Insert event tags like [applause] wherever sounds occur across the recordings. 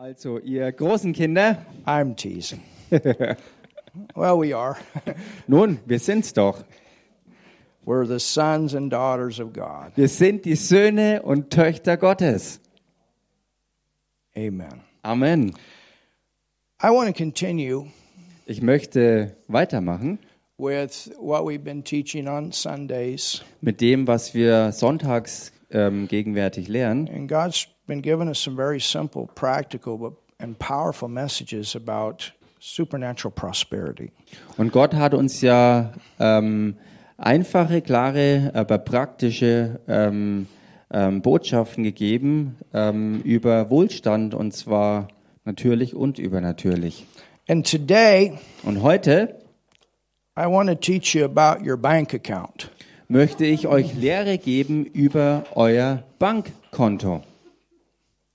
Also, ihr großen Kinder, I'm teasing. well, we are. [laughs] nun, wir sind's doch. We're the sons and daughters of God. Wir sind die Söhne und Töchter Gottes. Amen. Amen. I want to continue Ich möchte weitermachen with what we've been teaching on Sundays. mit dem, was wir sonntags ähm, gegenwärtig lernen. And God's been giving us some very simple, practical, but and powerful messages about supernatural prosperity. Und Gott hat uns ja ähm, einfache, klare, aber praktische ähm, ähm, Botschaften gegeben ähm, über Wohlstand und zwar natürlich und übernatürlich. And today, Und heute I want to teach you about your bank account. möchte ich euch Lehre geben über euer Bankkonto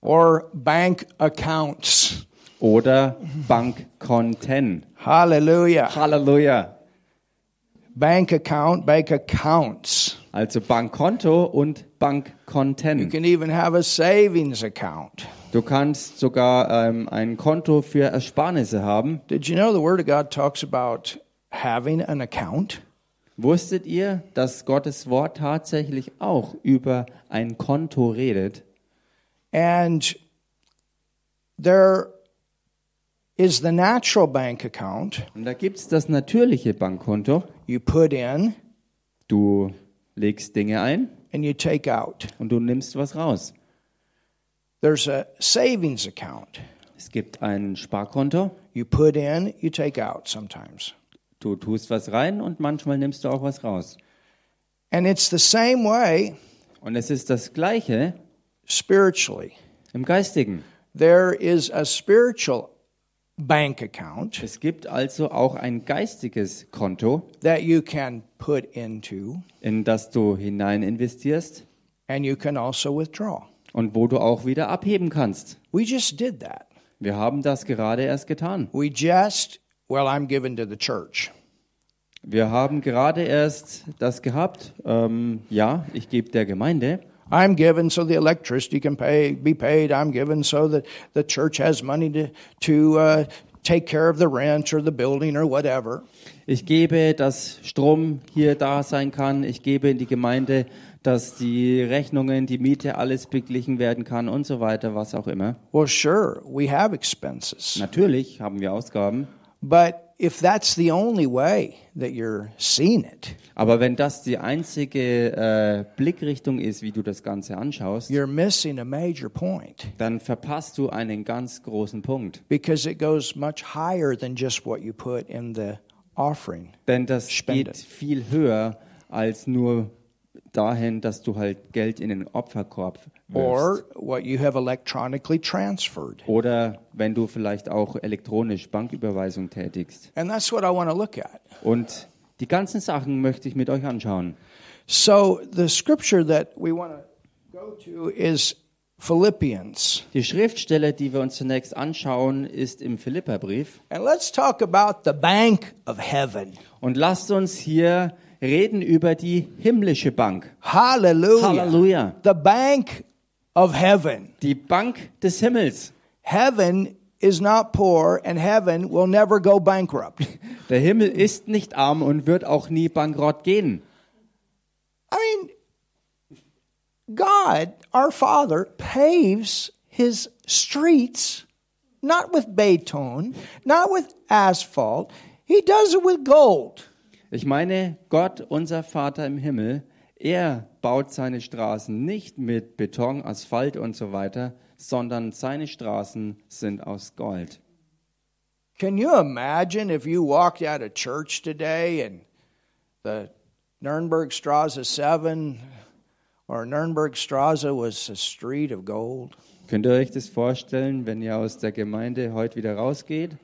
or bank accounts. oder Bankkonten. Hallelujah. Halleluja. Bank account, bank accounts. Also Bankkonto und You Bankkonten. can even have a savings account. Du kannst sogar ähm, ein Konto für Ersparnisse haben. Did you know the Word of God talks about having an account? Wusstet ihr, dass Gottes Wort tatsächlich auch über ein Konto redet? And there is the natural bank account. Und da gibt es das natürliche Bankkonto. You put in Du legst Dinge ein and you take out. und du nimmst was raus. There's a savings account. Es gibt ein Sparkonto. You put in, you take out sometimes. Du tust was rein und manchmal nimmst du auch was raus. And it's the same way Und es ist das Gleiche spiritually. im Geistigen. There is a spiritual bank account Es gibt also auch ein geistiges Konto, that you can put into in das du hinein investierst and you can also withdraw. und wo du auch wieder abheben kannst. We just did that. Wir haben das gerade erst getan. We just, well, I'm given to the church. Wir haben gerade erst das gehabt. Ähm, ja, ich gebe der Gemeinde. I'm given so the electricity can pay, be paid. I'm given so that the church has money to, to uh, take care of the rent or the building or whatever. Ich gebe, dass Strom hier da sein kann. Ich gebe in die Gemeinde, dass die Rechnungen, die Miete, alles beglichen werden kann und so weiter, was auch immer. Well, sure, we have expenses. Natürlich haben wir Ausgaben. But if that's the only way that you're seeing it, Aber wenn das die einzige äh, Blickrichtung ist, wie du das Ganze anschaust, you're missing a major point. dann verpasst du einen ganz großen Punkt. because it goes much higher than just what you put in the offering. Denn das geht viel höher als nur dahin, dass du halt Geld in den Opferkorb wirfst. Or what you have electronically transferred. Oder wenn du vielleicht auch elektronisch Banküberweisung tätigst. And that's what I want to look at. Und die ganzen Sachen möchte ich mit euch anschauen. So the scripture that we want to go to is Philippians. Die Schriftstelle, die wir uns zunächst anschauen, ist im Philipperbrief. And let's talk about the bank of heaven. Und lasst uns hier reden über die himmlische Bank. Hallelujah. Halleluja. The bank of heaven. Die Bank des Himmels. Heaven is not poor and heaven will never go bankrupt. [laughs] Der Himmel ist nicht arm und wird auch nie bankrott gehen. I mean, God, our Father, paves his streets not with Beton, not with asphalt. He does it with gold. Ich meine, Gott, unser Vater im Himmel, er baut seine Straßen nicht mit Beton, Asphalt und so weiter, sondern seine Straßen sind aus Gold. Can you imagine if you walked out of church today and the Nürnberg Straße 7 or Nürnberg Straße was a street of gold? Könnt ihr euch das vorstellen, wenn ihr aus der Gemeinde heute wieder rausgeht,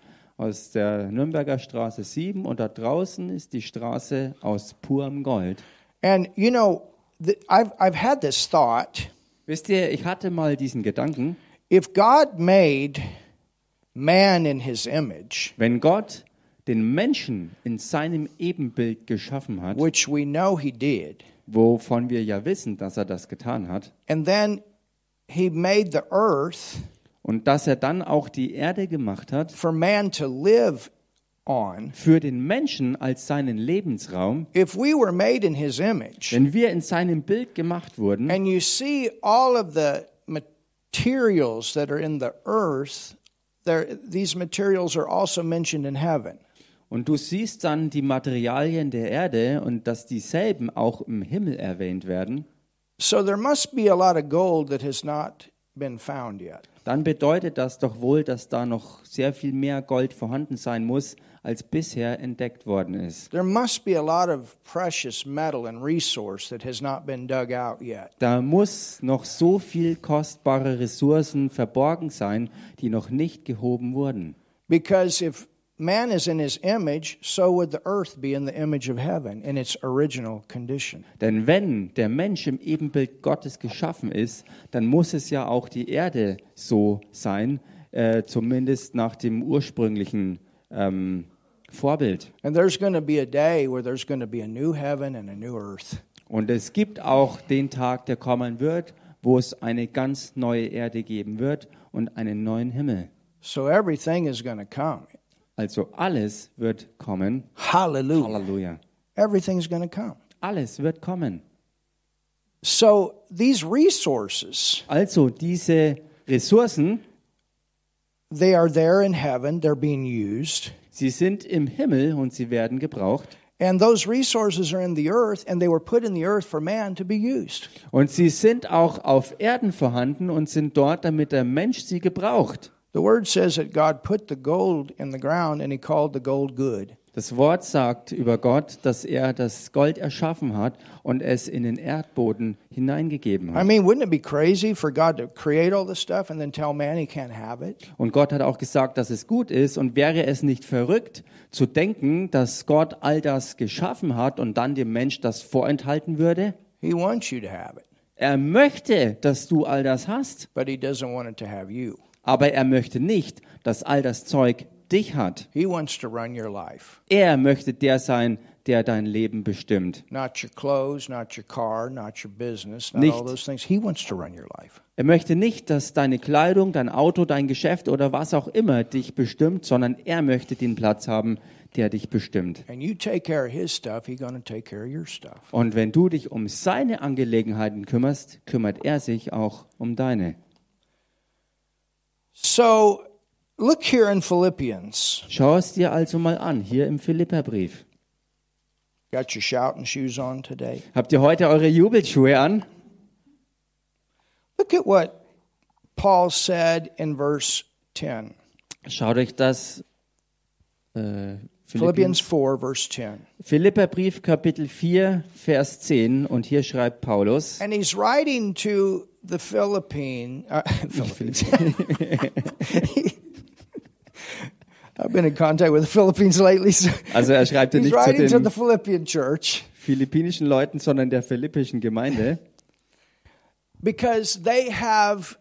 aus der Nürnberger Straße 7 und da draußen ist die Straße aus purem Gold? And you know, the, I've, I've had this thought Wisst ihr, ich hatte mal diesen Gedanken, if God made man in his image, wenn Gott den Menschen in seinem Ebenbild geschaffen hat, which we know he did, wovon wir ja wissen, dass er das getan hat, and then he made the earth Und dass er dann auch die Erde gemacht hat for man to live on. für den Menschen als seinen Lebensraum. If we were made in his image, Wenn wir in seinem Bild gemacht wurden and you see all of the materials that are in the earth, there, these materials are also mentioned in heaven. und du siehst dann die Materialien der Erde und dass dieselben auch im Himmel erwähnt werden, So there must be a lot of gold that has not. Dann bedeutet das doch wohl, dass da noch sehr viel mehr Gold vorhanden sein muss, als bisher entdeckt worden ist. There must be a lot of precious metal and resource that has not been dug out yet. Da muss noch so viel kostbare Ressourcen verborgen sein, die noch nicht gehoben wurden. Because if man is in his image, so would the earth be in the image of heaven in its original condition. Denn wenn der Mensch im Ebenbild Gottes geschaffen ist, dann muss es ja auch die Erde so sein, äh, zumindest nach dem ursprünglichen ähm, Vorbild. And there's going to be a day where there's going to be a new heaven and a new earth. Und es gibt auch den Tag, der kommen wird, wo es eine ganz neue Erde geben wird und einen neuen Himmel. So everything is going to come. Also alles wird kommen. Hallelujah. Halleluja. Everything's going to come. Alles wird kommen. So these resources, Also diese Ressourcen, they are there in heaven, they're being used. sie sind im Himmel und sie werden gebraucht. And those resources are in the earth, and they were put in the earth for man to be used. Und sie sind auch auf Erden vorhanden und sind dort, damit der Mensch sie gebraucht. The word says that God put the gold in the ground and he called the gold good. Das Wort sagt über Gott, dass er das Gold erschaffen hat und es in den Erdboden hineingegeben I hat. mean, wouldn't it be crazy for God to create all this stuff and then tell man he can't have it? Und Gott hat auch gesagt, dass es gut ist. Und wäre es nicht verrückt zu denken, dass Gott all das geschaffen hat und dann dem Mensch das vorenthalten würde? He wants you to have it, Er möchte, dass du all das hast, but he doesn't want it to have you. Aber er möchte nicht, dass all das Zeug dich hat. He wants to run your life. Er möchte der sein, der dein Leben bestimmt. Not your clothes, not your car, not your business, not Nicht- all those things. He wants to run your life. Er möchte nicht, dass deine Kleidung, dein Auto, dein Geschäft oder was auch immer dich bestimmt, sondern er möchte den Platz haben, der dich bestimmt. Und wenn du dich um seine Angelegenheiten kümmerst, kümmert er sich auch um deine. So look here in Philippians. Schau es dir also mal an, hier im Philipperbrief. Got your shouting shoes on today. Habt ihr heute eure Jubelschuhe an? Look at what Paul said in verse 10. Schaut euch das äh, Philippians Philippians, 4, verse 10. Philipperbrief Kapitel 4, Vers 10 und hier schreibt Paulus, And he's writing to the Philippine, uh, [laughs] Philippines. I've been in contact with the Philippines lately. So also er schreibt he's nicht zu writing to the den Philippian church philippinischen Leuten, sondern der philippischen Gemeinde. because they have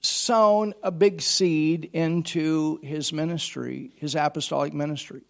sown a big seed into his ministry, his apostolic ministry.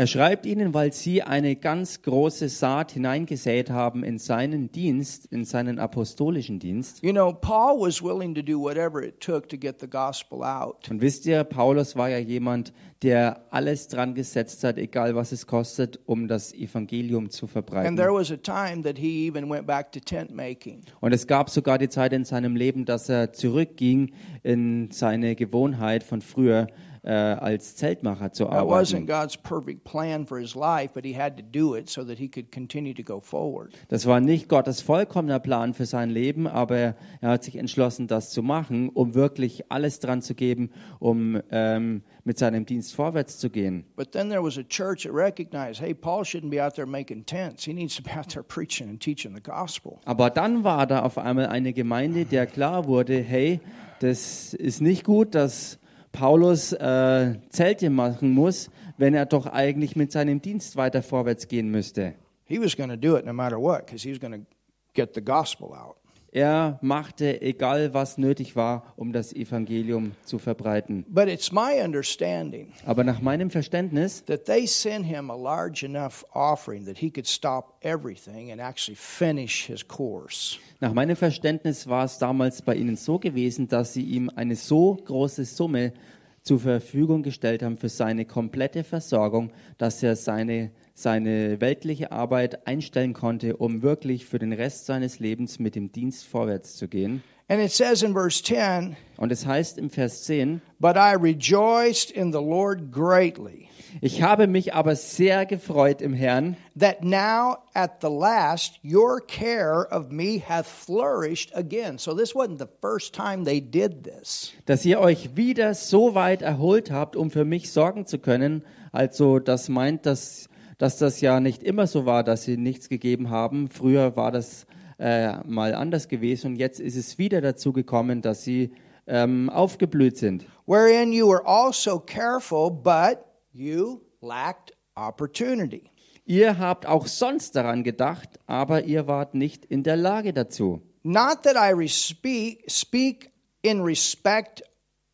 Er schreibt ihnen, weil sie eine ganz große Saat hineingesät haben in seinen Dienst, in seinen apostolischen Dienst. You know, Paul was willing to do whatever it took to get the gospel out. Und wisst ihr, Paulus war ja jemand, der alles dran gesetzt hat, egal was es kostet, um das Evangelium zu And verbreiten. there was a time that he even went back to tent making. Und es gab sogar die Zeit in seinem Leben, dass er zurückging in seine Gewohnheit von früher, äh, als Zeltmacher zu arbeiten. wasn't God's perfect plan for his life, but he had to do it so that he could continue to go forward. Das war nicht Gottes vollkommener Plan für sein Leben, aber er hat sich entschlossen, das zu machen, um wirklich alles dran zu geben, um ähm, mit seinem Dienst vorwärts zu gehen. But then there was a church that recognized, hey, Paul shouldn't be out there making tents. He needs to be out there preaching and teaching the gospel. Aber dann war da auf einmal eine Gemeinde, der klar wurde, hey, das ist nicht gut, dass Paulus äh, Zelte machen muss, wenn er doch eigentlich mit seinem Dienst weiter vorwärts gehen müsste. He was going to do it no matter what because he was going to get the gospel out. Er machte, egal was nötig war, um das Evangelium zu verbreiten. But it's my understanding Aber nach meinem Verständnis that they sent him a large enough offering that he could stop everything and actually finish his course. Nach meinem Verständnis war es damals bei ihnen so gewesen, dass sie ihm eine so große Summe zur Verfügung gestellt haben für seine komplette Versorgung, dass er seine, seine weltliche Arbeit einstellen konnte, um wirklich für den Rest seines Lebens mit dem Dienst vorwärts zu gehen. And it says in verse 10, Und es heißt im Vers 10, But I rejoiced in the Lord greatly, ich habe mich aber sehr gefreut im Herrn, that now at the last your care of me hath flourished again. So this wasn't the first time they did this. dass ihr euch wieder so weit erholt habt, um für mich sorgen zu können. Also das meint, dass, dass das ja nicht immer so war, dass sie nichts gegeben haben. Früher war das äh, mal anders gewesen und jetzt ist es wieder dazu gekommen, dass sie ähm, aufgeblüht sind. Wherein you were also careful, but you lacked opportunity. Ihr habt auch sonst daran gedacht, aber ihr wart nicht in der Lage dazu. Not that I respe- speak in respect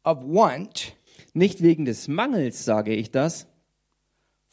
of want, Nicht wegen des Mangels sage ich das.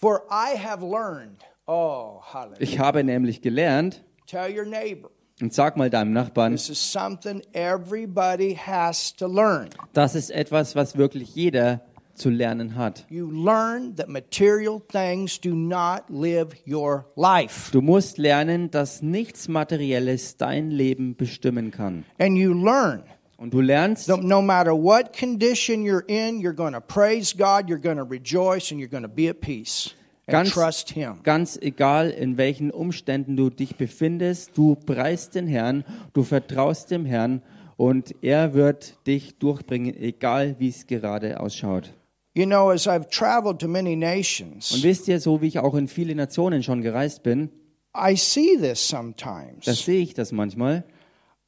For I have learned. Oh, hallelujah. Ich habe nämlich gelernt, Tell your neighbor. und sag mal deinem Nachbarn, This is something everybody has to learn. das ist etwas, was wirklich jeder zu lernen hat. You learn that material things do not live your life. Du musst lernen, dass nichts Materielles dein Leben bestimmen kann. And you learn Und du lernst, that no matter what condition you're in, you're going to praise God, you're going to rejoice, and you're going to be at peace Ganz- trust Him. ganz egal in welchen Umständen du dich befindest, du preist den Herrn, du vertraust dem Herrn und er wird dich durchbringen, egal wie es gerade ausschaut. You know, as I've traveled to many Und nations, wisst ihr, so wie ich auch in viele Nationen schon gereist bin, I see this sometimes. sehe ich das manchmal.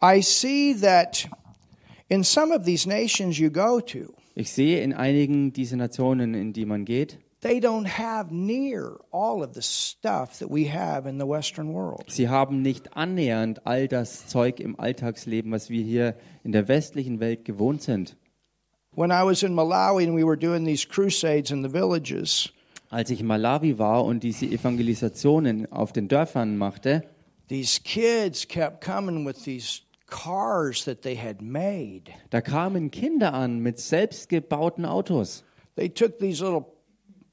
I see that in some of these nations you go to, Ich sehe in einigen dieser Nationen, in die man geht, they don't have near all of the stuff that we have in the Western world. Sie haben nicht annähernd all das Zeug im Alltagsleben, was wir hier in der westlichen Welt gewohnt sind. When I was in Malawi and we were doing these crusades in the villages, Als ich in Malawi war und diese Evangelisationen auf den Dörfern machte, these kids kept coming with these cars that they had made. da kamen Kinder an mit selbstgebauten Autos. They took these little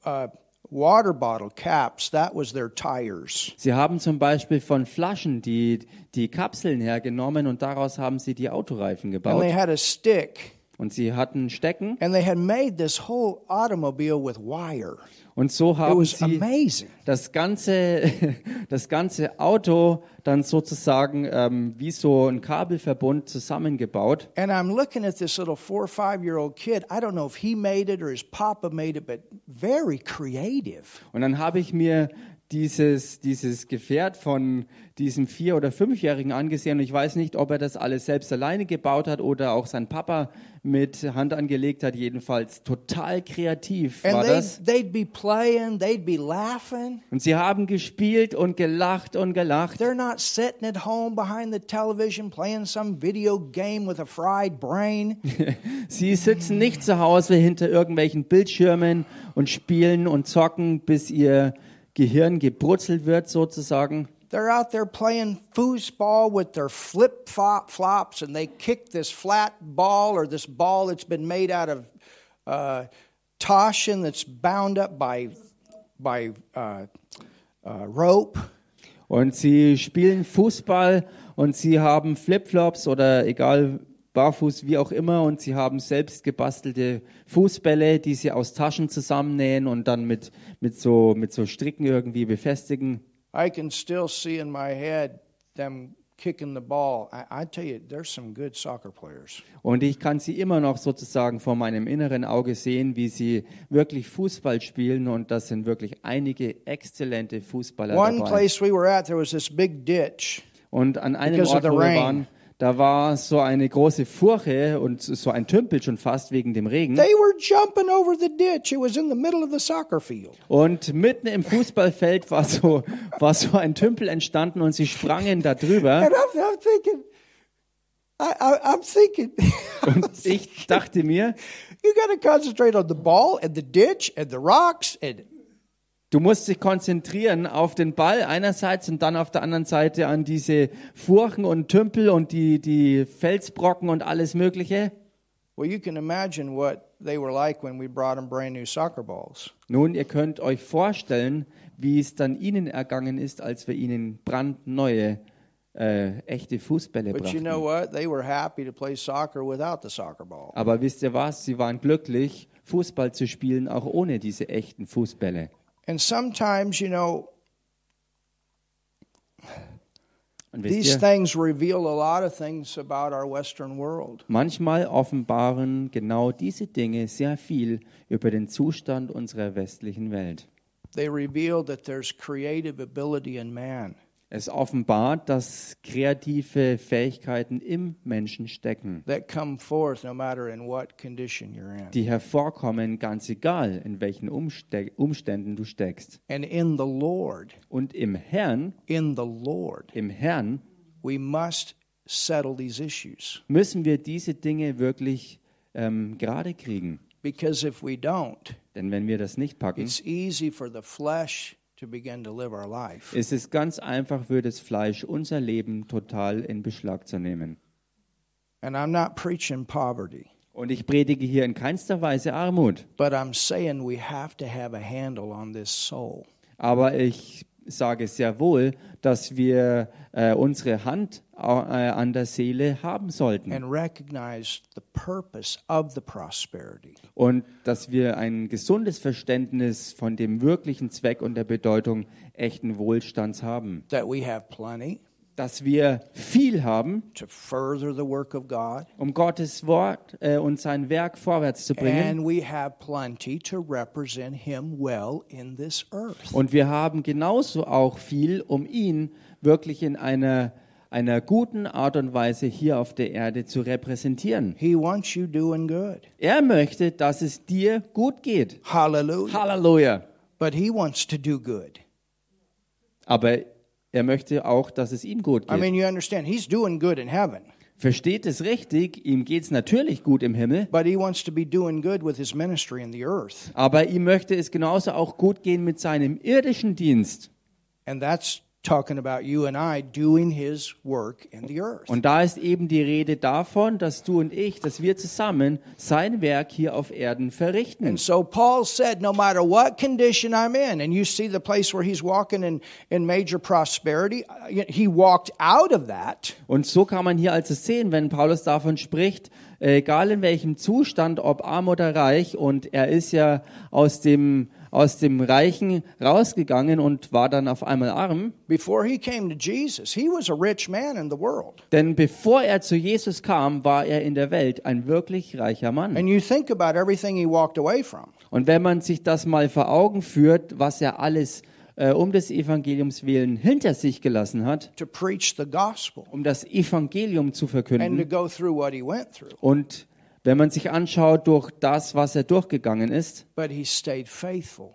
uh, water bottle caps, that was their tires. Sie haben zum Beispiel von Flaschen die, die Kapseln hergenommen und daraus haben sie die Autoreifen And they gebaut. had a stick. Und sie hatten Stecken And they had made this whole automobile with wire. Und so haben sie amazing. das ganze, [laughs] das ganze Auto dann sozusagen ähm, wie so ein Kabelverbund zusammengebaut. And I'm looking at this little four or five year old kid. I don't know if he made it or his papa made it, but very creative. Und dann habe ich mir dieses, dieses Gefährt von diesem Vier- oder Fünfjährigen angesehen und ich weiß nicht, ob er das alles selbst alleine gebaut hat oder auch sein Papa mit Hand angelegt hat. Jedenfalls total kreativ war das. they'd, they'd be playing, they'd be laughing. Und sie haben gespielt und gelacht und gelacht. They're not sitting at home behind the television playing some video game with a fried brain. [laughs] Sie sitzen nicht zu Hause hinter irgendwelchen Bildschirmen und spielen und zocken, bis ihr Gehirn gebrutzelt wird sozusagen. They're out there playing foosball with their flip flop flops, and they kick this flat ball or this ball that's been made out of uh, Toshin that's bound up by by uh, uh, rope. Und sie spielen Fußball und sie haben Flipflops oder egal, barfuß, wie auch immer. Und sie haben selbst gebastelte Fußbälle, die sie aus Taschen zusammennähen und dann mit, mit, so, mit so Stricken irgendwie befestigen. I can still see in my head them kicking the ball. I, I tell you, there's some good soccer players. Und ich kann sie immer noch sozusagen vor meinem inneren Auge sehen, wie sie wirklich Fußball spielen. Und das sind wirklich einige exzellente Fußballer One dabei. place we were at, there was this big ditch. Und an einem Ort, wo wir waren, da war so eine große Furche und so ein Tümpel schon fast wegen dem Regen. They were jumping over the ditch. It was in the middle of the soccer field. Und mitten im Fußballfeld war so, war so ein Tümpel entstanden und sie sprangen da drüber. And I'm, I'm thinking, I, I, I'm thinking, [laughs] Und ich dachte mir, you got to concentrate on the ball and the ditch and the rocks and du musst dich konzentrieren auf den Ball einerseits und dann auf der anderen Seite an diese Furchen und Tümpel und die, die Felsbrocken und alles Mögliche. well, you can imagine what they were like when we brought them brand new soccer balls. Nun, ihr könnt euch vorstellen, wie es dann ihnen ergangen ist, als wir ihnen brandneue, äh, echte Fußbälle But you know what? They were happy to play soccer without the soccer ball. Aber wisst ihr was? Sie waren glücklich, Fußball zu spielen, auch ohne diese echten Fußbälle. And sometimes, you know, these things reveal a lot of things about our Western world. manchmal offenbaren genau diese Dinge sehr viel über den Zustand unserer westlichen Welt. They reveal that there's creative ability in man. Es offenbart, dass kreative Fähigkeiten im Menschen stecken, that come forth no matter in what condition you're in. die hervorkommen, ganz egal, in welchen Umste Umständen du steckst. And in the Lord, Und im Herrn, in the Lord, im Herrn we must settle these issues. müssen wir diese Dinge wirklich ähm, gerade kriegen. Because if we don't, Denn wenn wir das nicht packen, it's easy for the flesh life. ist es ganz einfach für das Fleisch, unser Leben total in Beschlag zu nehmen. And I'm not preaching poverty, Und ich predige hier in keinster Weise Armut, but I'm saying we have to have a handle on this soul. aber ich sage sehr wohl, dass wir äh, unsere Hand an der Seele haben sollten und dass wir ein gesundes Verständnis von dem wirklichen Zweck und der Bedeutung echten Wohlstands haben. Dass wir viel haben, um Gottes Wort äh, und sein Werk vorwärts zu bringen. Und wir haben genauso auch viel, um ihn wirklich in einer, einer guten Art und Weise hier auf der Erde zu repräsentieren. He wants you doing good. Er möchte, dass es dir gut geht. Hallelujah. Halleluja. But He wants to do good. Aber er möchte auch, dass es ihm gut I geht. mean, you understand, He's doing good in heaven, Versteht es richtig, ihm geht es natürlich gut im Himmel, aber ihm möchte es genauso auch gut gehen mit seinem irdischen Dienst. And that's talking about you and I doing His work in the earth. Und da ist eben die Rede davon, dass du und ich, dass wir zusammen sein Werk hier auf Erden verrichten. And so Paul said, no matter what condition I'm in, and you see the place where he's walking in, in major prosperity, uh, he walked out of that. Und so kann man hier also sehen, wenn Paulus davon spricht, äh, egal in welchem Zustand, ob arm oder reich, und er ist ja aus dem, aus dem Reichen rausgegangen und war dann auf einmal arm. Before he came to Jesus, he was a rich man in the world. Denn bevor er zu Jesus kam, war er in der Welt ein wirklich reicher Mann. And you think about everything he walked away from. Und wenn man sich das mal vor Augen führt, was er alles äh, um des Evangeliums willen hinter sich gelassen hat, to preach the gospel um das Evangelium zu and verkünden, to go through what he went through. und wenn man sich anschaut durch das, was er durchgegangen ist, But he stayed faithful.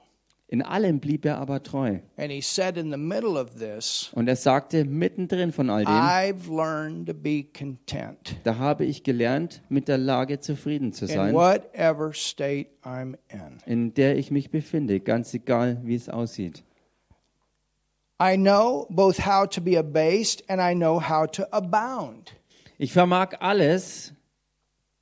in allem blieb er aber treu. And he said in the middle of this, Und er sagte mittendrin von all dem, I've learned to be content da habe ich gelernt, mit der Lage zufrieden zu in sein, in. in der ich mich befinde, ganz egal, wie es aussieht. I know both how to be abased and I know how to abound. Ich vermag alles.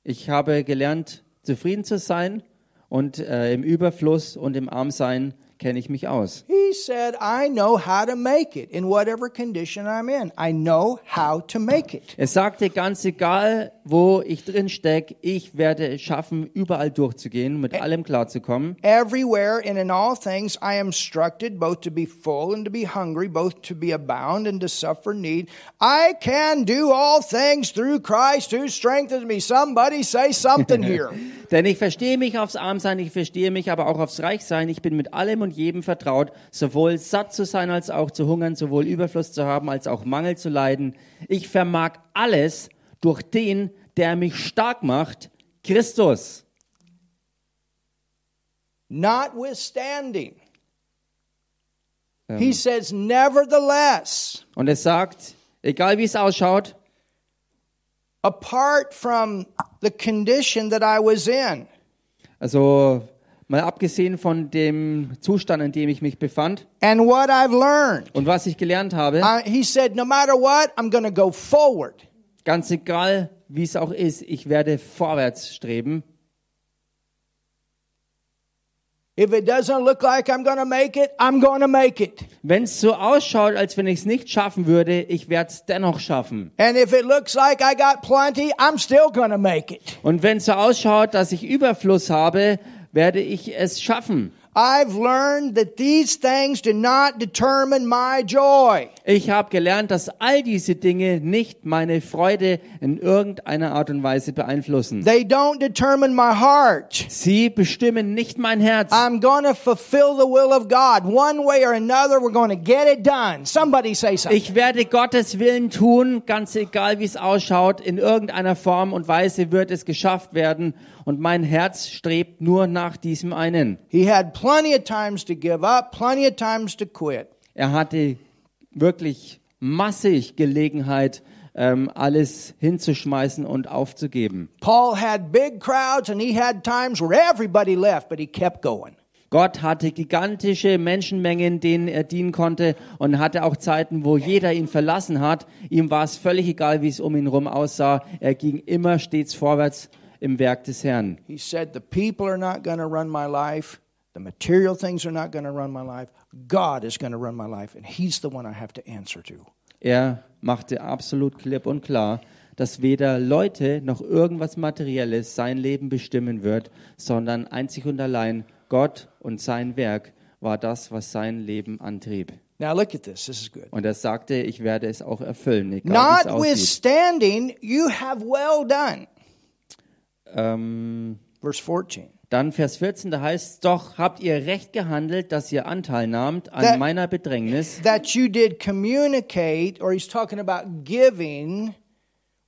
Ich habe gelernt, zufrieden zu sein und äh, im Überfluss und im Armsein kenne ich mich aus. He said, I know how to make it in whatever condition I'm in. I know how to make it. Er sagte, ganz egal, wo ich drin stecke, ich werde es schaffen, überall durchzugehen, mit allem klarzukommen. Everywhere and in all things I am instructed both to be full and to be hungry, both to be abound and to suffer need. I can do all things through Christ who strengthens me. Somebody say something [laughs] here. Denn ich verstehe mich aufs Armsein, ich verstehe mich aber auch aufs Reichsein. Ich bin mit allem und jedem vertraut, sowohl satt zu sein als auch zu hungern, sowohl Überfluss zu haben als auch Mangel zu leiden. Ich vermag alles durch den, der mich stark macht, Christus. Notwithstanding, he says, nevertheless, Und es sagt, egal wie es ausschaut, apart from the condition that I was in. Also mal abgesehen von dem Zustand, in dem ich mich befand And what I've learned. und was ich gelernt habe, I, he said, no matter what, I'm going to go forward. ganz egal, wie es auch ist, ich werde vorwärts streben. If it doesn't look like I'm going to make it, I'm going to make it. Wenn es so ausschaut, als wenn ich es nicht schaffen würde, ich werde es dennoch schaffen. And if it looks like I got plenty, I'm still going to make it. Und wenn es so ausschaut, dass ich Überfluss habe, werde ich es schaffen. I've learned that these things do not determine my joy. Ich habe gelernt, dass all diese Dinge nicht meine Freude in irgendeiner Art und Weise beeinflussen. They don't determine my heart. Sie bestimmen nicht mein Herz. I'm going to fulfill the will of God. One way or another, we're going to get it done. Somebody say something. Ich werde Gottes Willen tun, ganz egal wie es ausschaut. In irgendeiner Form und Weise wird es geschafft werden. Und mein Herz strebt nur nach diesem einen. He had plenty of times to give up, plenty of times to quit. Er hatte wirklich massig Gelegenheit, ähm, alles hinzuschmeißen und aufzugeben. Paul had big crowds and he had times where everybody left, but he kept going. Gott hatte gigantische Menschenmengen, denen er dienen konnte und hatte auch Zeiten, wo jeder ihn verlassen hat. Ihm war es völlig egal, wie es um ihn herum aussah. Er ging immer stets vorwärts im Werk des Herrn. He said, The people are not going to run my life. The material things are not going to run my life. God is going to run my life, and He's the one I have to answer to. Er machte absolut klipp und klar, dass weder Leute noch irgendwas Materielles sein Leben bestimmen wird, sondern einzig und allein Gott und sein Werk war das, was sein Leben antrieb. Now look at this. This is good. Und er sagte, ich werde es auch erfüllen, egal. Notwithstanding, you have well done. Ähm, Verse 14. dann Vers 14, da heißt es, doch habt ihr recht gehandelt, dass ihr Anteil nahmt an That- meiner Bedrängnis, That you did communicate, or he's talking about giving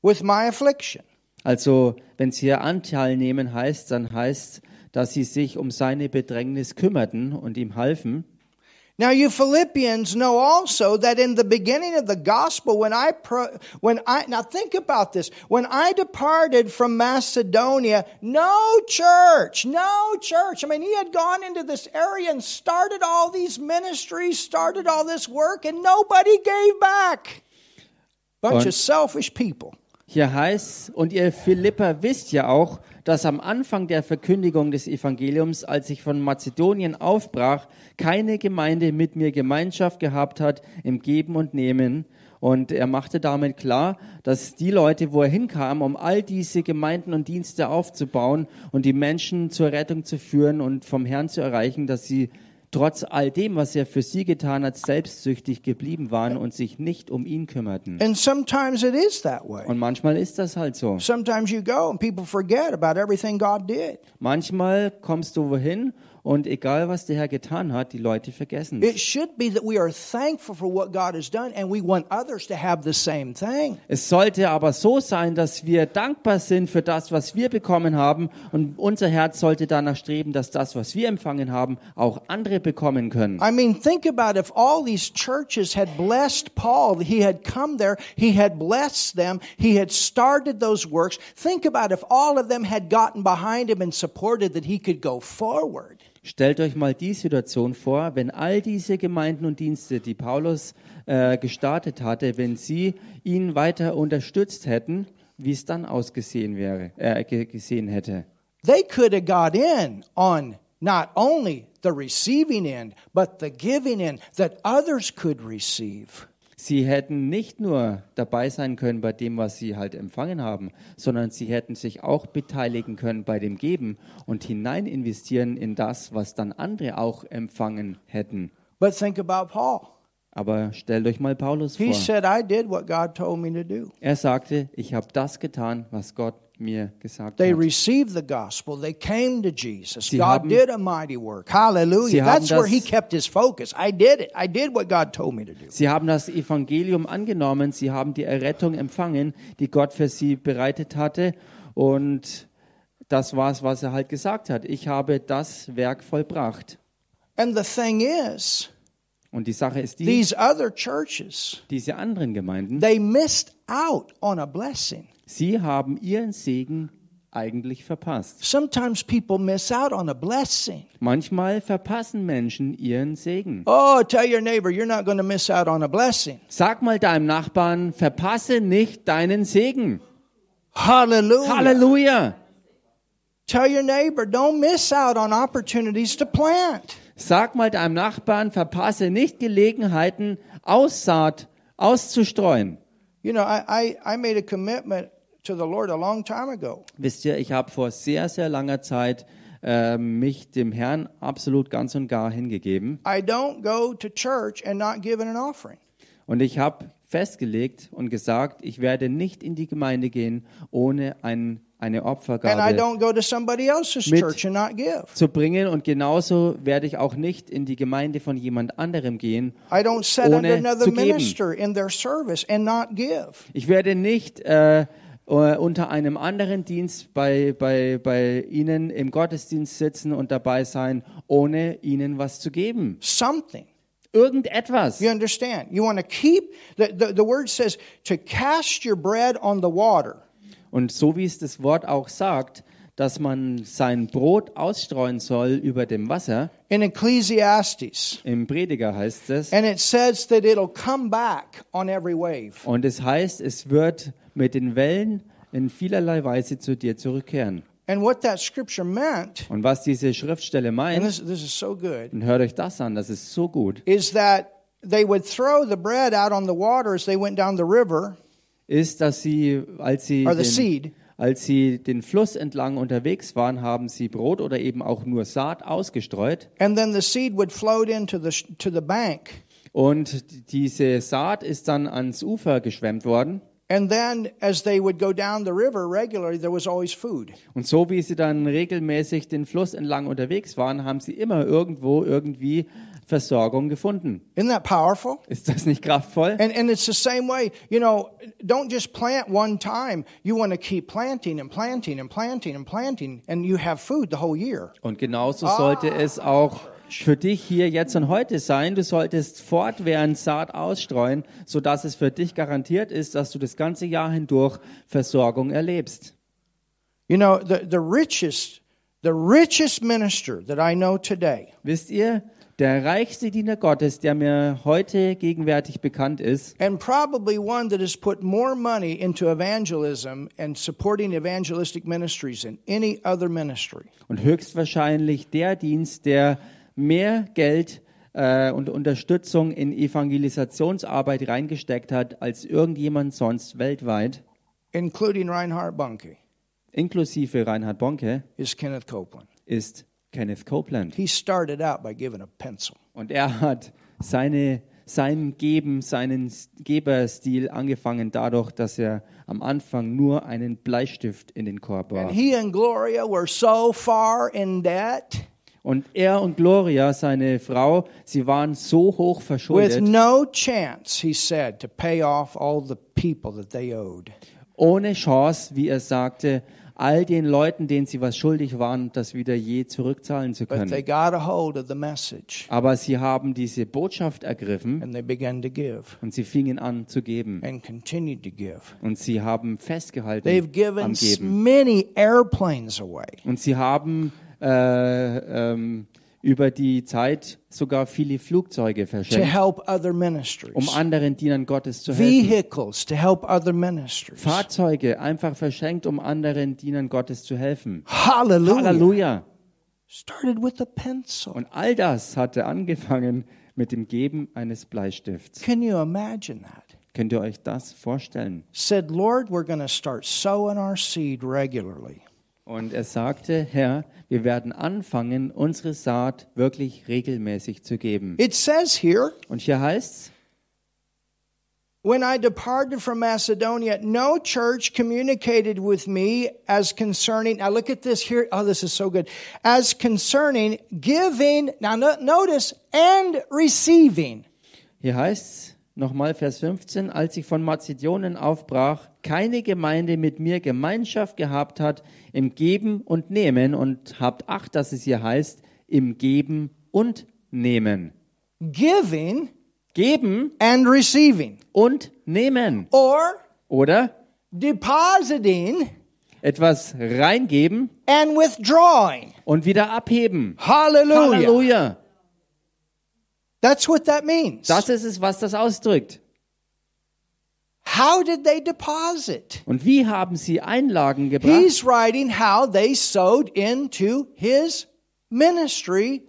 with my affliction. Also, wenn sie hier Anteil nehmen heißt, dann heißt, dass sie sich um seine Bedrängnis kümmerten und ihm halfen. Now, you Philippians know also that in the beginning of the gospel, when I, pro, when I, now think about this, when I departed from Macedonia, no church, no church. I mean, he had gone into this area and started all these ministries, started all this work, and nobody gave back. Bunch Und- of selfish people. Hier heißt, und ihr Philipper wisst ja auch, dass am Anfang der Verkündigung des Evangeliums, als ich von Mazedonien aufbrach, keine Gemeinde mit mir Gemeinschaft gehabt hat im Geben und Nehmen. Und er machte damit klar, dass die Leute, wo er hinkam, um all diese Gemeinden und Dienste aufzubauen und die Menschen zur Rettung zu führen und vom Herrn zu erreichen, dass sie trotz all dem, was er für sie getan hat, selbstsüchtig geblieben waren und sich nicht um ihn kümmerten. And sometimes it is that way. Und manchmal ist das halt so. Sometimes you go and people forget about everything God did. Manchmal kommst du wohin und egal was der Herr getan hat, die Leute vergessen. It should be that we are thankful for what God has done and we want others to have the same thing. Es sollte aber so sein, dass wir dankbar sind für das, was wir bekommen haben und unser Herz sollte danach streben, dass das, was wir empfangen haben, auch andere bekommen können. I mean, think about if all these churches had blessed Paul, he had come there, he had blessed them, he had started those works. Think about if all of them had gotten behind him and supported that he could go forward. Stellt euch mal die Situation vor, wenn all diese Gemeinden und Dienste, die Paulus äh, gestartet hatte, wenn sie ihn weiter unterstützt hätten, wie es dann ausgesehen wäre, äh, ge- gesehen hätte. They could have got in on not only the receiving end, but the giving end that others could receive. Sie hätten nicht nur dabei sein können bei dem, was sie halt empfangen haben, sondern sie hätten sich auch beteiligen können bei dem Geben und hinein investieren in das, was dann andere auch empfangen hätten. But think about Paul. Aber stellt euch mal Paulus He vor. said, I did what God told me to do. Er sagte, ich habe das getan, was Gott mir gesagt They hat. received the gospel. They came to Jesus. Sie God haben- did a mighty work. Hallelujah. Haben That's where he das- kept his focus. I did it. I did what God told me to do. Sie haben das Evangelium angenommen, sie haben die Errettung empfangen, die Gott für sie bereitet hatte und das war es, was er halt gesagt hat. Ich habe das Werk vollbracht. And the thing is, Und die Sache ist die, These other churches, diese anderen Gemeinden, they missed out on a blessing. sie haben ihren Segen eigentlich verpasst. Sometimes people miss out on a blessing. Manchmal verpassen Menschen ihren Segen. Oh, tell your neighbor, you're not going to miss out on a blessing. Sag mal deinem Nachbarn, verpasse nicht deinen Segen. Hallelujah. Halleluja! Tell your neighbor, don't miss out on opportunities to plant. Sag mal deinem Nachbarn, verpasse nicht Gelegenheiten, Aussaat auszustreuen. You know, I, I, I made a commitment to the Lord a long time ago. Wisst ihr, ich habe vor sehr, sehr langer Zeit äh, mich dem Herrn absolut ganz und gar hingegeben. I don't go to church and not give an offering. Und ich habe festgelegt und gesagt, ich werde nicht in die Gemeinde gehen, ohne ein, eine Opfergabe zu bringen. Und genauso werde ich auch nicht in die Gemeinde von jemand anderem gehen. Ohne under another zu geben. Ich werde nicht äh, äh, unter einem anderen Dienst bei, bei, bei Ihnen im Gottesdienst sitzen und dabei sein, ohne Ihnen was zu geben. Something. Irgendetwas. You understand? You want to keep, the, the, the word says to cast your bread on the water. Und so wie es das Wort auch sagt, dass man sein Brot ausstreuen soll über dem Wasser, In Ecclesiastes. im Prediger heißt es, And it says that it'll come back on every wave. und es heißt, es wird mit den Wellen in vielerlei Weise zu dir zurückkehren. And what that scripture meant, Und was diese Schriftstelle meint, this, this is so good, und hört euch das an, das ist so gut, is that they would throw the bread out on the water as they went down the river, ist, dass sie, als sie, den, seed, als sie den Fluss entlang unterwegs waren, haben sie Brot oder eben auch nur Saat ausgestreut. and then the seed would float into the, to the bank. Und diese Saat ist dann ans Ufer geschwemmt worden. And then as they would go down the river regularly, there was always food. Und so wie sie dann regelmäßig den Fluss entlang unterwegs waren, haben sie immer irgendwo irgendwie Versorgung gefunden. Isn't that powerful? Ist das nicht kraftvoll? And, and it's the same way, you know, don't just plant one time. You want to keep planting and planting and planting and planting, and you have food the whole year. Und genauso sollte es auch für dich hier jetzt und heute sein. Du solltest fortwährend Saat ausstreuen, sodass es für dich garantiert ist, dass du das ganze Jahr hindurch Versorgung erlebst. You know, the, the richest, the richest minister that I know today Wisst ihr, der reichste Diener Gottes, der mir heute gegenwärtig bekannt ist, and probably one that has put more money into evangelism and supporting evangelistic ministries than any other ministry. Und höchstwahrscheinlich der Dienst, der mehr Geld äh, und Unterstützung in Evangelisationsarbeit reingesteckt hat als irgendjemand sonst weltweit, including Reinhard Bunke, inklusive Reinhard Bonke, is Kenneth Copeland. ist Kenneth Copeland. He started out by giving a pencil. Und er hat seine, sein Geben, seinen Geberstil angefangen dadurch, dass er am Anfang nur einen Bleistift in den Korb And warf. he and Gloria were so far in debt Und er und Gloria, seine Frau, sie waren so hoch with verschuldet, no chance, he said, to pay off all the people that they owed. ohne Chance, wie er sagte, all den Leuten, denen sie was schuldig waren, das wieder je zurückzahlen zu können. got a hold of the message Aber sie haben diese Botschaft ergriffen and they began to give und sie fingen an zu geben. and continued to give. Und sie haben festgehalten They've am Geben. many airplanes away Und sie haben äh, ähm, über die Zeit sogar viele Flugzeuge to verschenkt, help other um anderen Dienern Gottes zu helfen. vehicles to help other ministries. Fahrzeuge einfach verschenkt, um anderen Dienern Gottes zu helfen. Hallelujah. Halleluja! Started with a pencil. Und all das hatte angefangen mit dem Geben eines Bleistifts. Can you imagine that? Könnt ihr euch das vorstellen? Said, Lord, we're going to start sowing our seed regularly. Und er sagte, Herr, wir werden anfangen, unsere Saat wirklich regelmäßig zu geben. It says here, Und hier heißt's, When I departed from Macedonia, no church communicated with me as concerning, now look at this here. Oh, this is so good. As concerning giving, now no, notice, and receiving. Hier heißt's nochmal Vers 15, als ich von Mazedonien aufbrach, keine Gemeinde mit mir Gemeinschaft gehabt hat im Geben und Nehmen und habt Acht, dass es hier heißt, im Geben und Nehmen. giving Geben and receiving, und nehmen. or Oder depositing etwas reingeben and withdrawing. und wieder abheben. Hallelujah. Halleluja. That's what that means. Das ist es, was das ausdrückt. How did they deposit? Und wie haben sie Einlagen gebracht? He's writing how they sowed into his ministry